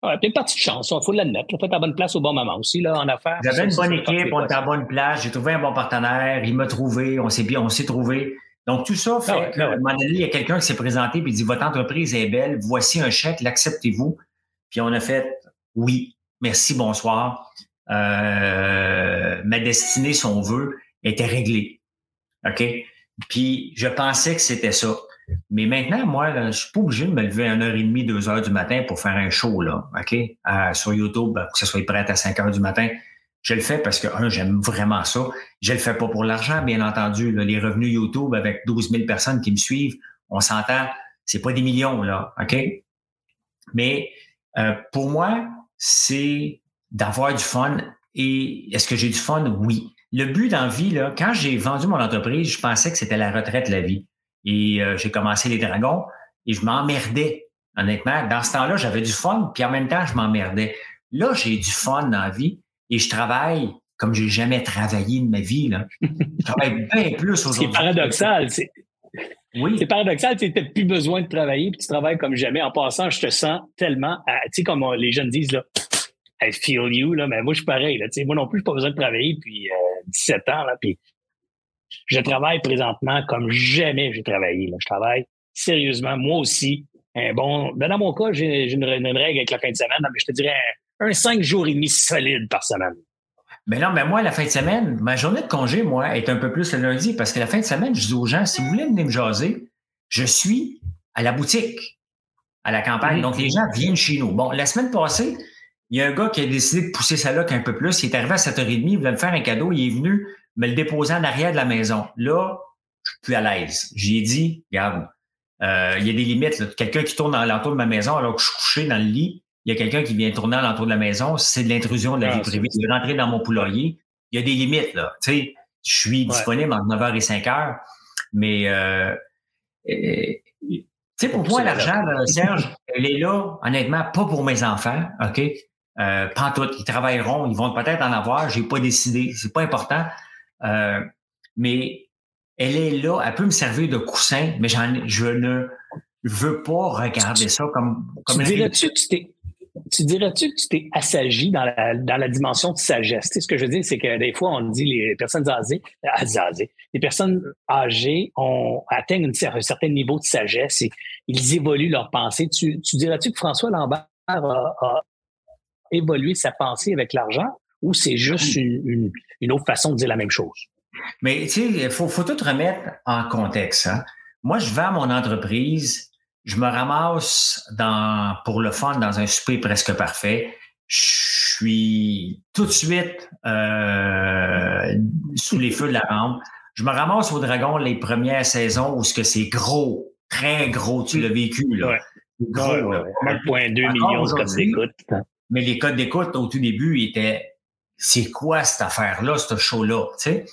Ouais, puis une partie de chance, il faut l'admettre. Tu fait à bonne place au bon moment aussi, là, en affaires. J'avais une bonne équipe, on était à bonne place, j'ai trouvé un bon partenaire, il m'a trouvé, on s'est bien, on s'est trouvé. Donc, tout ça fait ah un moment donné, il y a quelqu'un qui s'est présenté et dit Votre entreprise est belle, voici un chèque, l'acceptez-vous? Puis on a fait Oui, merci, bonsoir. Euh, ma destinée, si on était réglée. OK? Puis je pensais que c'était ça. Mais maintenant, moi, je suis pas obligé de me lever à 1h30, 2h du matin pour faire un show, là, OK? sur YouTube, pour que ça soit prêt à 5 h du matin. Je le fais parce que, un, j'aime vraiment ça. Je le fais pas pour l'argent, bien entendu. les revenus YouTube avec 12 000 personnes qui me suivent, on s'entend, c'est pas des millions, là, OK? Mais euh, pour moi, c'est d'avoir du fun. Et est-ce que j'ai du fun? Oui. Le but dans la vie, là, quand j'ai vendu mon entreprise, je pensais que c'était la retraite, la vie. Et euh, j'ai commencé les dragons et je m'emmerdais, honnêtement. Dans ce temps-là, j'avais du fun, puis en même temps, je m'emmerdais. Là, j'ai du fun dans la vie et je travaille comme j'ai jamais travaillé de ma vie. Là. Je travaille bien plus aujourd'hui. C'est paradoxal. C'est... Oui. C'est paradoxal, tu n'as plus besoin de travailler, puis tu travailles comme jamais. En passant, je te sens tellement, tu sais, comme les jeunes disent, là, I feel you, là, mais moi, je suis pareil. Là, moi non plus, je n'ai pas besoin de travailler depuis 17 euh, ans. Là, puis je travaille présentement comme jamais j'ai travaillé. Là. Je travaille sérieusement, moi aussi. Un bon, ben dans mon cas, j'ai, une, une, règle avec la fin de semaine, mais je te dirais un cinq jours et demi solide par semaine. Mais non, mais moi, la fin de semaine, ma journée de congé, moi, est un peu plus le lundi parce que la fin de semaine, je dis aux gens, si vous voulez venir me jaser, je suis à la boutique, à la campagne. Mm-hmm. Donc, les gens viennent chez nous. Bon, la semaine passée, il y a un gars qui a décidé de pousser sa loc un peu plus. Il est arrivé à 7h30, il voulait me faire un cadeau. Il est venu me le déposer en arrière de la maison. Là, je suis plus à l'aise. J'ai dit, regarde, euh, il y a des limites. Quelqu'un qui tourne dans l'entour de ma maison alors que je suis couché dans le lit, il y a quelqu'un qui vient tourner à l'entour de la maison, c'est de l'intrusion de la ah, vie privée. Il rentrer dans mon poulailler. Il y a des limites, là. Tu sais, je suis disponible entre 9h et 5h, mais euh, tu sais, pour moi, l'argent, Serge, elle est là, honnêtement, pas pour mes enfants, OK? Euh, tout, ils travailleront, ils vont peut-être en avoir, j'ai pas décidé, c'est pas important. Euh, mais elle est là, elle peut me servir de coussin, mais j'en, je ne veux pas regarder ça comme, comme tu dirais-tu que tu t'es, tu dirais-tu que tu t'es assagi dans la, dans la dimension de sagesse? ce que je veux dire, c'est que des fois, on dit les personnes âgées, âgées les personnes âgées ont, atteignent un certain niveau de sagesse et ils évoluent leur pensée. Tu, tu dirais-tu que François Lambert a, évolué sa pensée avec l'argent ou c'est juste une, une, autre façon de dire la même chose? Mais tu sais, il faut, faut tout remettre en contexte. Hein. Moi, je vends mon entreprise je me ramasse dans, pour le fun dans un souper presque parfait. Je suis tout de suite euh, sous les feux de la rampe. Je me ramasse au Dragon les premières saisons où ce que c'est gros, très gros. Tu l'as vécu là. Ouais. Gros, 1,2 millions codes d'écoute. Mais les codes d'écoute au tout début étaient c'est quoi cette affaire-là, ce show-là? Tu sais?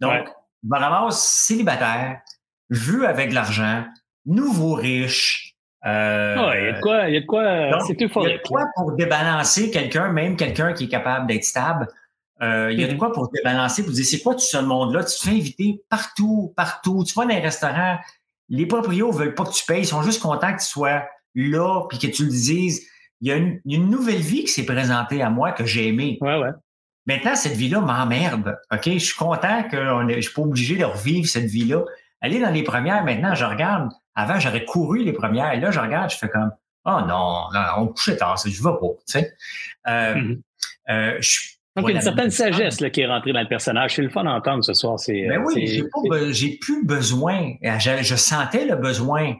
Donc, ramasse célibataire, vu avec l'argent, nouveau riche. Euh, il y a de quoi, il y a de quoi, c'est Il y a de quoi pour débalancer quelqu'un, même quelqu'un qui est capable d'être stable. Euh, il y a de mm-hmm. quoi pour débalancer, pour dire c'est quoi tout ce monde-là? Tu te fais inviter partout, partout. Tu vas dans les restaurants, les proprios veulent pas que tu payes, ils sont juste contents que tu sois là puis que tu le dises. Il y a une, une nouvelle vie qui s'est présentée à moi que j'ai aimée. Ouais, ouais. Maintenant, cette vie-là m'emmerde. OK? Je suis content que je suis pas obligé de revivre cette vie-là. Aller dans les premières, maintenant, je regarde avant, j'aurais couru les premières. Et là, je regarde, je fais comme, oh non, non on couchait tard, je vais pas, tu sais. Euh, mm-hmm. euh, donc, il y a une certaine sagesse là, qui est rentrée dans le personnage. C'est le fun d'entendre ce soir. C'est, ben oui, j'ai, plus besoin. Je, je, sentais le besoin.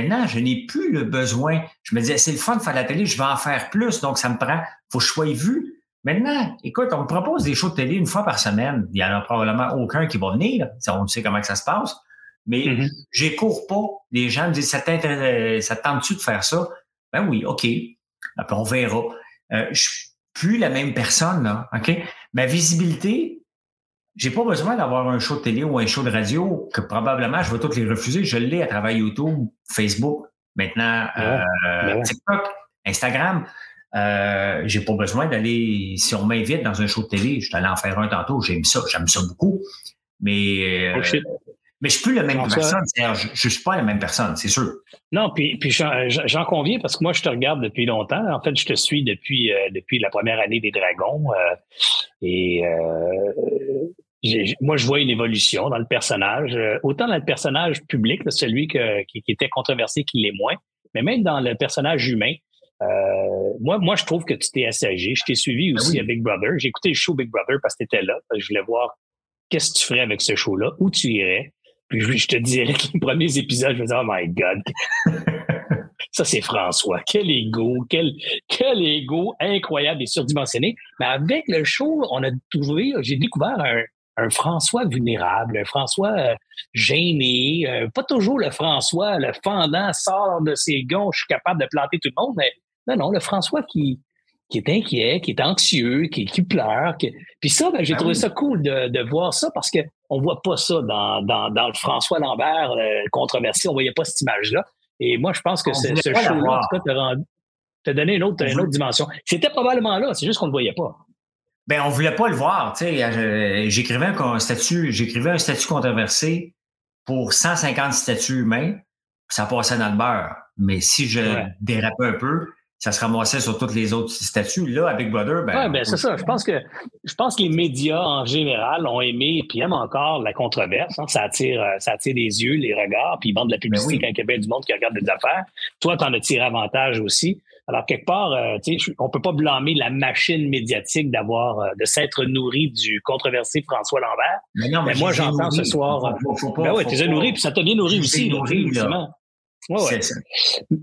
Maintenant, je n'ai plus le besoin. Je me disais, c'est le fun de faire la télé, je vais en faire plus, donc ça me prend. faut que je sois vu. Maintenant, écoute, on me propose des shows de télé une fois par semaine. Il n'y en a probablement aucun qui va venir. On sait comment que ça se passe mais mm j'écours pas. Les gens me disent, ça ça tente-tu de faire ça? Ben oui, OK. Après, on verra. Euh, je suis plus la même personne, là, OK? Ma visibilité, j'ai pas besoin d'avoir un show de télé ou un show de radio que probablement je vais toutes les refuser. Je l'ai à travers YouTube, Facebook, maintenant euh, ben TikTok, Instagram. Euh, j'ai pas besoin d'aller, si on m'invite dans un show de télé, je suis allé en faire un tantôt, j'aime ça, j'aime ça beaucoup. Mais euh, oh, mais je suis plus la même personne, Serge. Je, suis pas la même personne, c'est sûr. Non, puis, puis j'en conviens parce que moi, je te regarde depuis longtemps. En fait, je te suis depuis, euh, depuis la première année des Dragons. Euh, et euh, moi, je vois une évolution dans le personnage. autant dans le personnage public, celui qui, était controversé qu'il l'est moins, mais même dans le personnage humain. moi, moi, je trouve que tu t'es assagé. Je t'ai suivi ben aussi à Big Brother. J'ai écouté le show Big Brother parce que tu étais là. Je voulais voir qu'est-ce que tu ferais avec ce show-là, où tu irais. Puis je te dirais que les premiers épisodes, je me disais, oh my God. Ça, c'est François. Quel ego, quel, quel ego incroyable et surdimensionné. Mais avec le show, on a trouvé, j'ai découvert un, un François vulnérable, un François euh, gêné, euh, pas toujours le François, le fendant sort de ses gonds, je suis capable de planter tout le monde, mais non, non, le François qui, qui est inquiet, qui est anxieux, qui, qui pleure. Puis ça, ben, j'ai ah trouvé ça cool de, de, voir ça parce que on voit pas ça dans, dans, dans le François Lambert euh, controversé. On voyait pas cette image-là. Et moi, je pense que ce, ce show-là, en tout cas, t'a donné une autre, une autre dimension. C'était probablement là, c'est juste qu'on ne le voyait pas. Ben, on voulait pas le voir. Tu sais, euh, j'écrivais un statut, j'écrivais un statut controversé pour 150 statuts humains. Ça passait dans le beurre. Mais si je dérapais un peu, ça se ramassait sur toutes les autres statuts. Là, avec Brother, ben. Ouais, ben c'est ça. Je pense que je pense que les médias en général ont aimé et aiment encore la controverse. Hein. Ça attire, euh, ça attire les yeux, les regards, puis ils vendent de la ben publicité quand il y a bien du monde qui regarde des affaires. Toi, tu en as tiré avantage aussi. Alors, quelque part, euh, on peut pas blâmer la machine médiatique d'avoir, euh, de s'être nourri du controversé François Lambert. Mais, non, mais, moi, j'entends ce soir. ben oui, tu es nourri, puis ça t'a bien nourri aussi, nourri,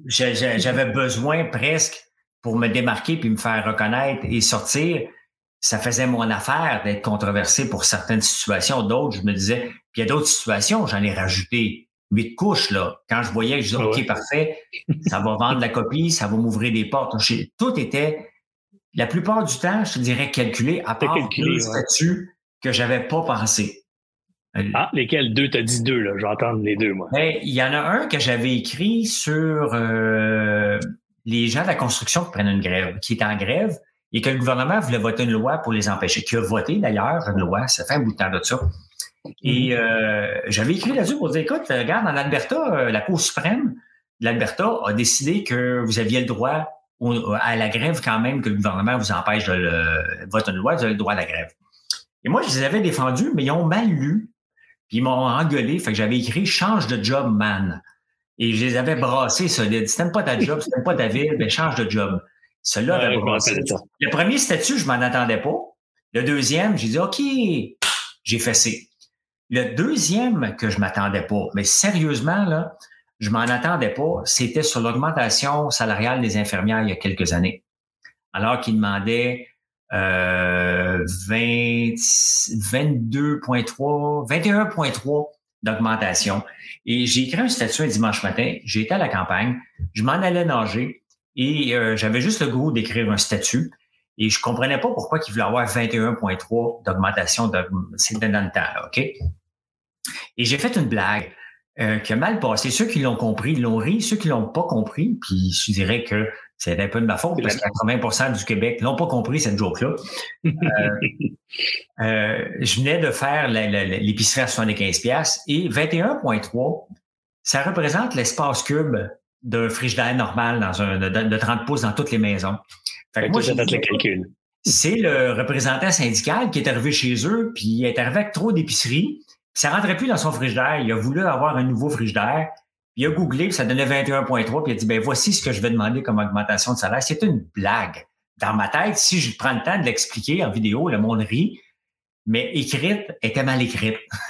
j'avais besoin presque pour me démarquer puis me faire reconnaître et sortir. Ça faisait mon affaire d'être controversé pour certaines situations. D'autres, je me disais, puis il y a d'autres situations, j'en ai rajouté huit couches, là. Quand je voyais, je disais, OK, parfait, ça va vendre la copie, ça va m'ouvrir des portes. Tout était, la plupart du temps, je te dirais calculé, à part calculé, statuts que j'avais pas pensé. Ah, lesquels deux? T'as dit deux, là. J'entends les deux, moi. Ben, il y en a un que j'avais écrit sur euh, les gens de la construction qui prennent une grève, qui est en grève. et que le gouvernement voulait voter une loi pour les empêcher, qui a voté d'ailleurs une loi, ça fait un bout de temps de ça. Et mm-hmm. euh, j'avais écrit là-dessus pour dire, écoute, regarde, en Alberta, euh, la Cour suprême de l'Alberta a décidé que vous aviez le droit à la grève quand même, que le gouvernement vous empêche de le, voter une loi, vous avez le droit à la grève. Et moi, je les avais défendus, mais ils ont mal lu. Puis ils m'ont engueulé. Fait que j'avais écrit Change de job, man. Et je les avais brassés solide. Si t'aimes pas ta job, si t'aimes pas ta ville, ben change de job. Avait brassé. Le premier statut, je m'en attendais pas. Le deuxième, j'ai dit OK, j'ai fessé. Le deuxième que je m'attendais pas, mais sérieusement, là, je m'en attendais pas, c'était sur l'augmentation salariale des infirmières il y a quelques années. Alors qu'ils demandaient euh, 22,3, 21,3 d'augmentation. Et j'ai écrit un statut un dimanche matin, été à la campagne, je m'en allais nager et euh, j'avais juste le goût d'écrire un statut. Et je comprenais pas pourquoi il voulait avoir 21,3 d'augmentation. De, c'est dans le temps, OK? Et j'ai fait une blague euh, qui a mal passé. Ceux qui l'ont compris, l'ont ri. Ceux qui l'ont pas compris, puis je dirais que c'est un peu de ma faute parce que 80% du Québec n'ont pas compris cette joke-là. Euh, euh, je venais de faire l'épicerie à 75$ et 21,3, ça représente l'espace cube d'un frigidaire normal dans un, de, 30 pouces dans toutes les maisons. Fait que moi, j'ai le calcul. C'est le représentant syndical qui est arrivé chez eux, puis il est arrivé avec trop d'épiceries. Ça rentrait plus dans son frigidaire. Il a voulu avoir un nouveau frigidaire. Il a googlé, puis ça donnait 21,3, puis il a dit, ben voici ce que je vais demander comme augmentation de salaire. C'est une blague. Dans ma tête, si je prends le temps de l'expliquer en vidéo, le monde rit, mais écrite était mal écrite.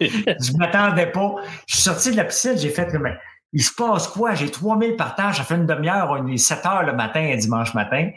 je m'attendais pas. Je suis sorti de la piscine, j'ai fait, mais il se passe quoi? J'ai 3000 partages, ça fait une demi-heure, on est 7 heures le matin, un dimanche matin.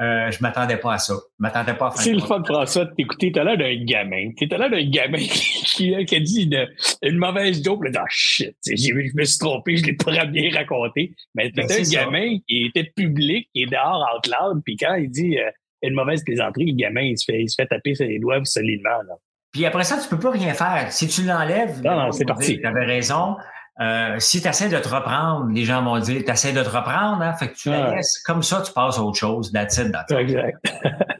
Euh, je m'attendais pas à ça. Je m'attendais pas à faire C'est le fun, François, de t'écouter. T'as l'air d'un gamin. T'as l'air d'un gamin qui, qui, a dit une, une mauvaise joke. Là, ah, shit, je me suis trompé, je l'ai pas bien raconté. Mais t'es ben, un gamin qui était public, qui est dehors en cloud, puis quand il dit euh, une mauvaise plaisanterie, le gamin, il se fait, il se fait taper sur les doigts solidement. Là. Puis après ça, tu peux pas rien faire. Si tu l'enlèves, non, non, c'est parti. Tu avais raison. Euh, si tu essaies de te reprendre, les gens vont dire, tu essaies de te reprendre, hein, fait que tu la laisses. Comme ça, tu passes à autre chose. That's it, Exact.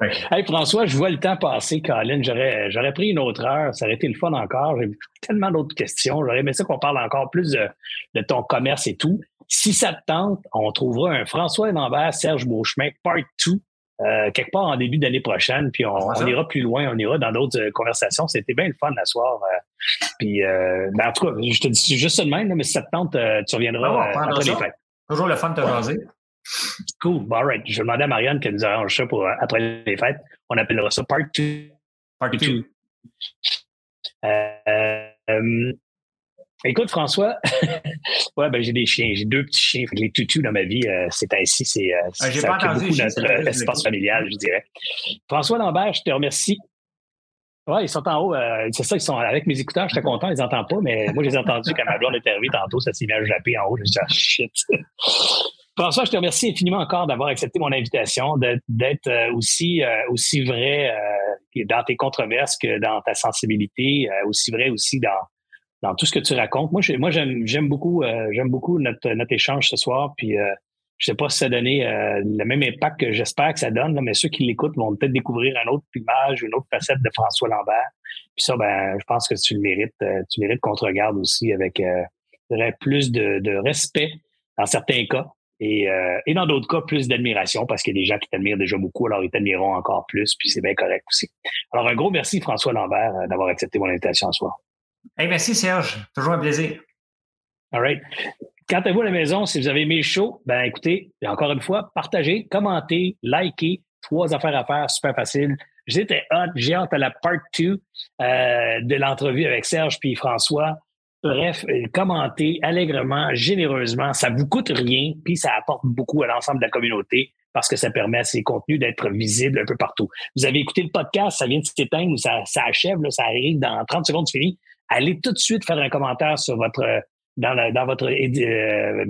hey, François, je vois le temps passer, Colin. J'aurais, j'aurais pris une autre heure. Ça aurait été le fun encore. J'ai tellement d'autres questions. J'aurais aimé ça qu'on parle encore plus de, de, ton commerce et tout. Si ça te tente, on trouvera un François Lambert, Serge Beauchemin, part 2 euh, quelque part en début d'année prochaine, puis on, ira plus loin, on ira dans d'autres euh, conversations. C'était bien le fun la soir. Euh, puis, ben, en tout cas, je te dis juste de même, mais si ça te tente, tu reviendras après les fêtes. Toujours le fun de te jaser. Cool. All right. Je vais demander à Marianne qu'elle nous arrange ça pour après les fêtes. On appellera ça Part 2. Part 2. Euh, Écoute, François, ouais, ben, j'ai des chiens. J'ai deux petits chiens. les tutus dans ma vie, euh, c'est ainsi. C'est, euh, ah, ça occupe beaucoup notre espace familial, je dirais. François Lambert, je te remercie. Ouais, ils sont en haut. Euh, c'est ça, ils sont avec mes écouteurs. J'étais content, ils n'entendent pas, mais moi, je les ai entendus quand ma blonde est arrivée tantôt. Ça s'est mis à japper en haut. Je me suis dit, ah, shit. François, je te remercie infiniment encore d'avoir accepté mon invitation, d'être aussi, aussi vrai dans tes controverses que dans ta sensibilité, aussi vrai aussi dans dans tout ce que tu racontes. Moi, j'aime, beaucoup, euh, j'aime beaucoup notre, notre échange ce soir. Puis, euh, je sais pas si ça a donné euh, le même impact que j'espère que ça donne, mais ceux qui l'écoutent vont peut-être découvrir un autre image, une autre facette de François Lambert. Puis ça, ben, je pense que tu le mérites. tu mérites qu'on te regarde aussi avec plus de, de, respect dans certains cas. Et, et dans d'autres cas, plus d'admiration parce qu'il y a des gens qui t'admirent déjà beaucoup, alors ils t'admireront encore plus, puis c'est bien correct aussi. Alors, un gros merci, François Lambert, d'avoir accepté mon invitation ce soir. Hey, merci Serge, toujours un plaisir. All right. Quant à vous à la maison, si vous avez aimé le show, ben écoutez, encore une fois, partagez, commentez, likez. Trois affaires à faire, super facile. J'étais hâte, j'ai hâte à la part 2 euh, de l'entrevue avec Serge puis François. Bref, euh, commentez allègrement, généreusement. Ça vous coûte rien, puis ça apporte beaucoup à l'ensemble de la communauté parce que ça permet à ces contenus d'être visibles un peu partout. Vous avez écouté le podcast, ça vient de s'éteindre ou ça, achève, ça arrive dans 30 secondes, c'est fini allez tout de suite faire un commentaire sur votre dans, dans votre euh,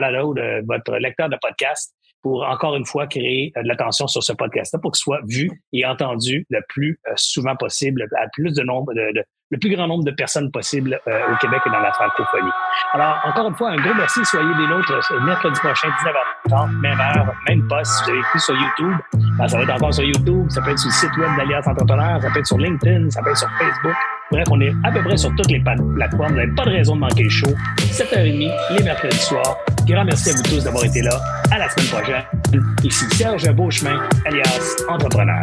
de votre lecteur de podcast pour encore une fois créer euh, de l'attention sur ce podcast-là pour qu'il soit vu et entendu le plus euh, souvent possible, à plus de nombre de, le plus grand nombre de personnes possible euh, au Québec et dans la francophonie. Alors, encore une fois, un gros merci. Soyez des nôtres euh, mercredi prochain, 19h30, même heure, même poste. Si vous avez écrit sur YouTube, ben, ça va être encore sur YouTube. Ça peut être sur le site web d'Alliance Entrepreneur. Ça peut être sur LinkedIn. Ça peut être sur Facebook. Bref, on est à peu près sur toutes les plateformes. Vous n'avez pas de raison de manquer le show. 7h30, les mercredis soirs. Grand merci à vous tous d'avoir été là. À la semaine prochaine. Ici Serge Beauchemin, alias Entrepreneur.